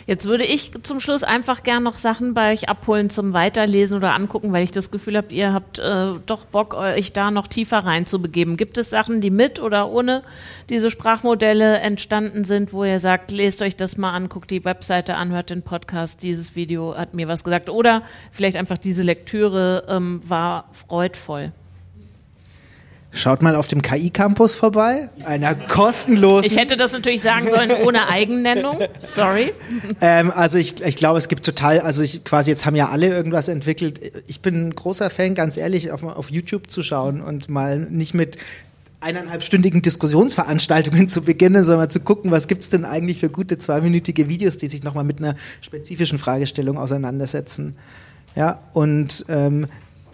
Jetzt würde ich zum Schluss einfach gern noch Sachen bei euch abholen zum Weiterlesen oder angucken, weil ich das Gefühl habe, ihr habt äh, doch Bock, euch da noch tiefer reinzubegeben. Gibt es Sachen, die mit oder ohne diese Sprachmodelle entstanden sind, wo ihr sagt, lest euch das mal an, guckt die Webseite an, hört den Podcast, dieses Video hat mir was gesagt. Oder vielleicht einfach diese Lektüre ähm, war freudvoll. Schaut mal auf dem KI-Campus vorbei, einer kostenlosen. Ich hätte das natürlich sagen sollen ohne Eigennennung. Sorry. Ähm, also ich, ich glaube, es gibt total, also ich quasi jetzt haben ja alle irgendwas entwickelt. Ich bin ein großer Fan, ganz ehrlich, auf, auf YouTube zu schauen und mal nicht mit eineinhalbstündigen Diskussionsveranstaltungen zu beginnen, sondern zu gucken, was gibt es denn eigentlich für gute zweiminütige Videos, die sich nochmal mit einer spezifischen Fragestellung auseinandersetzen. Ja, und ähm,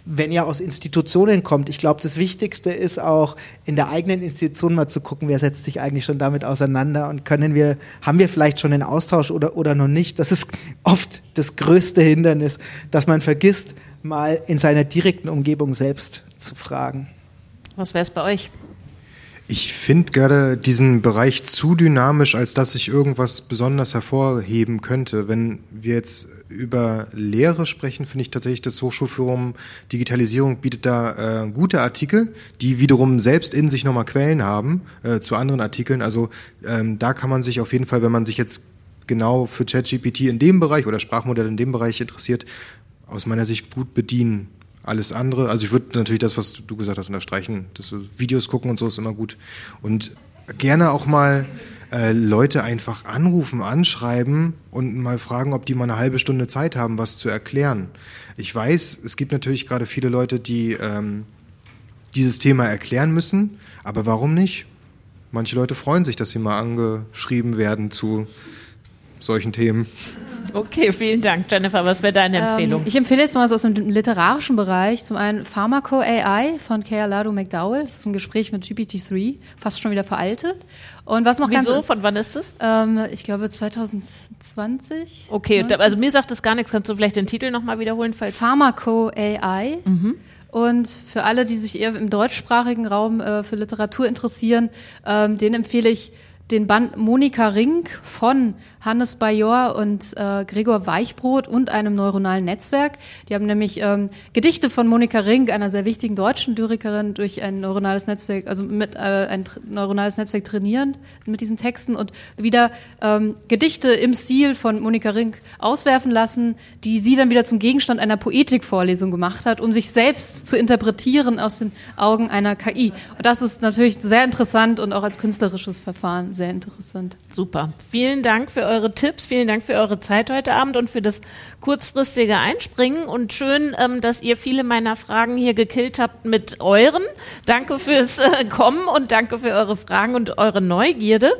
wenn ihr aus Institutionen kommt, ich glaube, das Wichtigste ist auch in der eigenen Institution mal zu gucken, wer setzt sich eigentlich schon damit auseinander und können wir, haben wir vielleicht schon einen Austausch oder, oder noch nicht. Das ist oft das größte Hindernis, dass man vergisst, mal in seiner direkten Umgebung selbst zu fragen. Was wäre es bei euch? Ich finde gerade diesen Bereich zu dynamisch, als dass ich irgendwas besonders hervorheben könnte. Wenn wir jetzt über Lehre sprechen, finde ich tatsächlich, das Hochschulforum Digitalisierung bietet da äh, gute Artikel, die wiederum selbst in sich nochmal Quellen haben äh, zu anderen Artikeln. Also ähm, da kann man sich auf jeden Fall, wenn man sich jetzt genau für ChatGPT in dem Bereich oder Sprachmodell in dem Bereich interessiert, aus meiner Sicht gut bedienen. Alles andere, also ich würde natürlich das, was du gesagt hast, unterstreichen. Das Videos gucken und so ist immer gut. Und gerne auch mal äh, Leute einfach anrufen, anschreiben und mal fragen, ob die mal eine halbe Stunde Zeit haben, was zu erklären. Ich weiß, es gibt natürlich gerade viele Leute, die ähm, dieses Thema erklären müssen, aber warum nicht? Manche Leute freuen sich, dass sie mal angeschrieben werden zu solchen Themen. Okay, vielen Dank. Jennifer, was wäre deine Empfehlung? Ähm, ich empfehle jetzt mal so aus dem literarischen Bereich. Zum einen Pharmaco AI von Kea Lado McDowell. Das ist ein Gespräch mit GPT-3, fast schon wieder veraltet. Und was noch Wieso? ganz. Von wann ist es? Ähm, ich glaube 2020. Okay, 19? also mir sagt das gar nichts. Kannst du vielleicht den Titel nochmal wiederholen? Falls Pharmaco AI. Mhm. Und für alle, die sich eher im deutschsprachigen Raum äh, für Literatur interessieren, ähm, den empfehle ich den Band Monika Rink von Hannes Bajor und äh, Gregor Weichbrot und einem neuronalen Netzwerk. Die haben nämlich ähm, Gedichte von Monika Rink, einer sehr wichtigen deutschen Lyrikerin, durch ein neuronales Netzwerk, also mit äh, ein neuronales Netzwerk trainieren mit diesen Texten und wieder ähm, Gedichte im Stil von Monika Rink auswerfen lassen, die sie dann wieder zum Gegenstand einer Poetikvorlesung gemacht hat, um sich selbst zu interpretieren aus den Augen einer KI. Und das ist natürlich sehr interessant und auch als künstlerisches Verfahren sehr interessant. Super. Vielen Dank für eure Tipps, vielen Dank für eure Zeit heute Abend und für das kurzfristige Einspringen und schön, ähm, dass ihr viele meiner Fragen hier gekillt habt mit euren. Danke fürs äh, Kommen und danke für eure Fragen und eure Neugierde.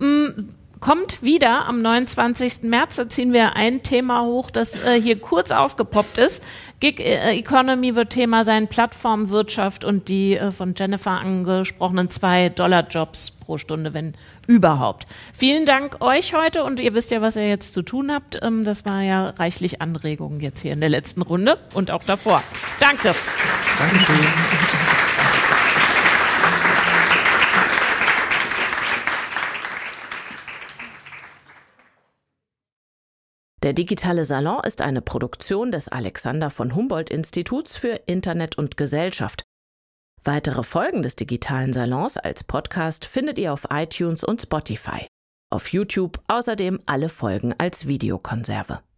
Ähm, kommt wieder am 29. März. Da ziehen wir ein Thema hoch, das äh, hier kurz aufgepoppt ist. Gig äh, Economy wird Thema sein, Plattformwirtschaft und die äh, von Jennifer angesprochenen zwei Dollar Jobs pro Stunde, wenn überhaupt. Vielen Dank euch heute und ihr wisst ja, was ihr jetzt zu tun habt. Ähm, das war ja reichlich Anregungen jetzt hier in der letzten Runde und auch davor. Danke. Dankeschön. Der digitale Salon ist eine Produktion des Alexander von Humboldt Instituts für Internet und Gesellschaft. Weitere Folgen des digitalen Salons als Podcast findet ihr auf iTunes und Spotify. Auf YouTube außerdem alle Folgen als Videokonserve.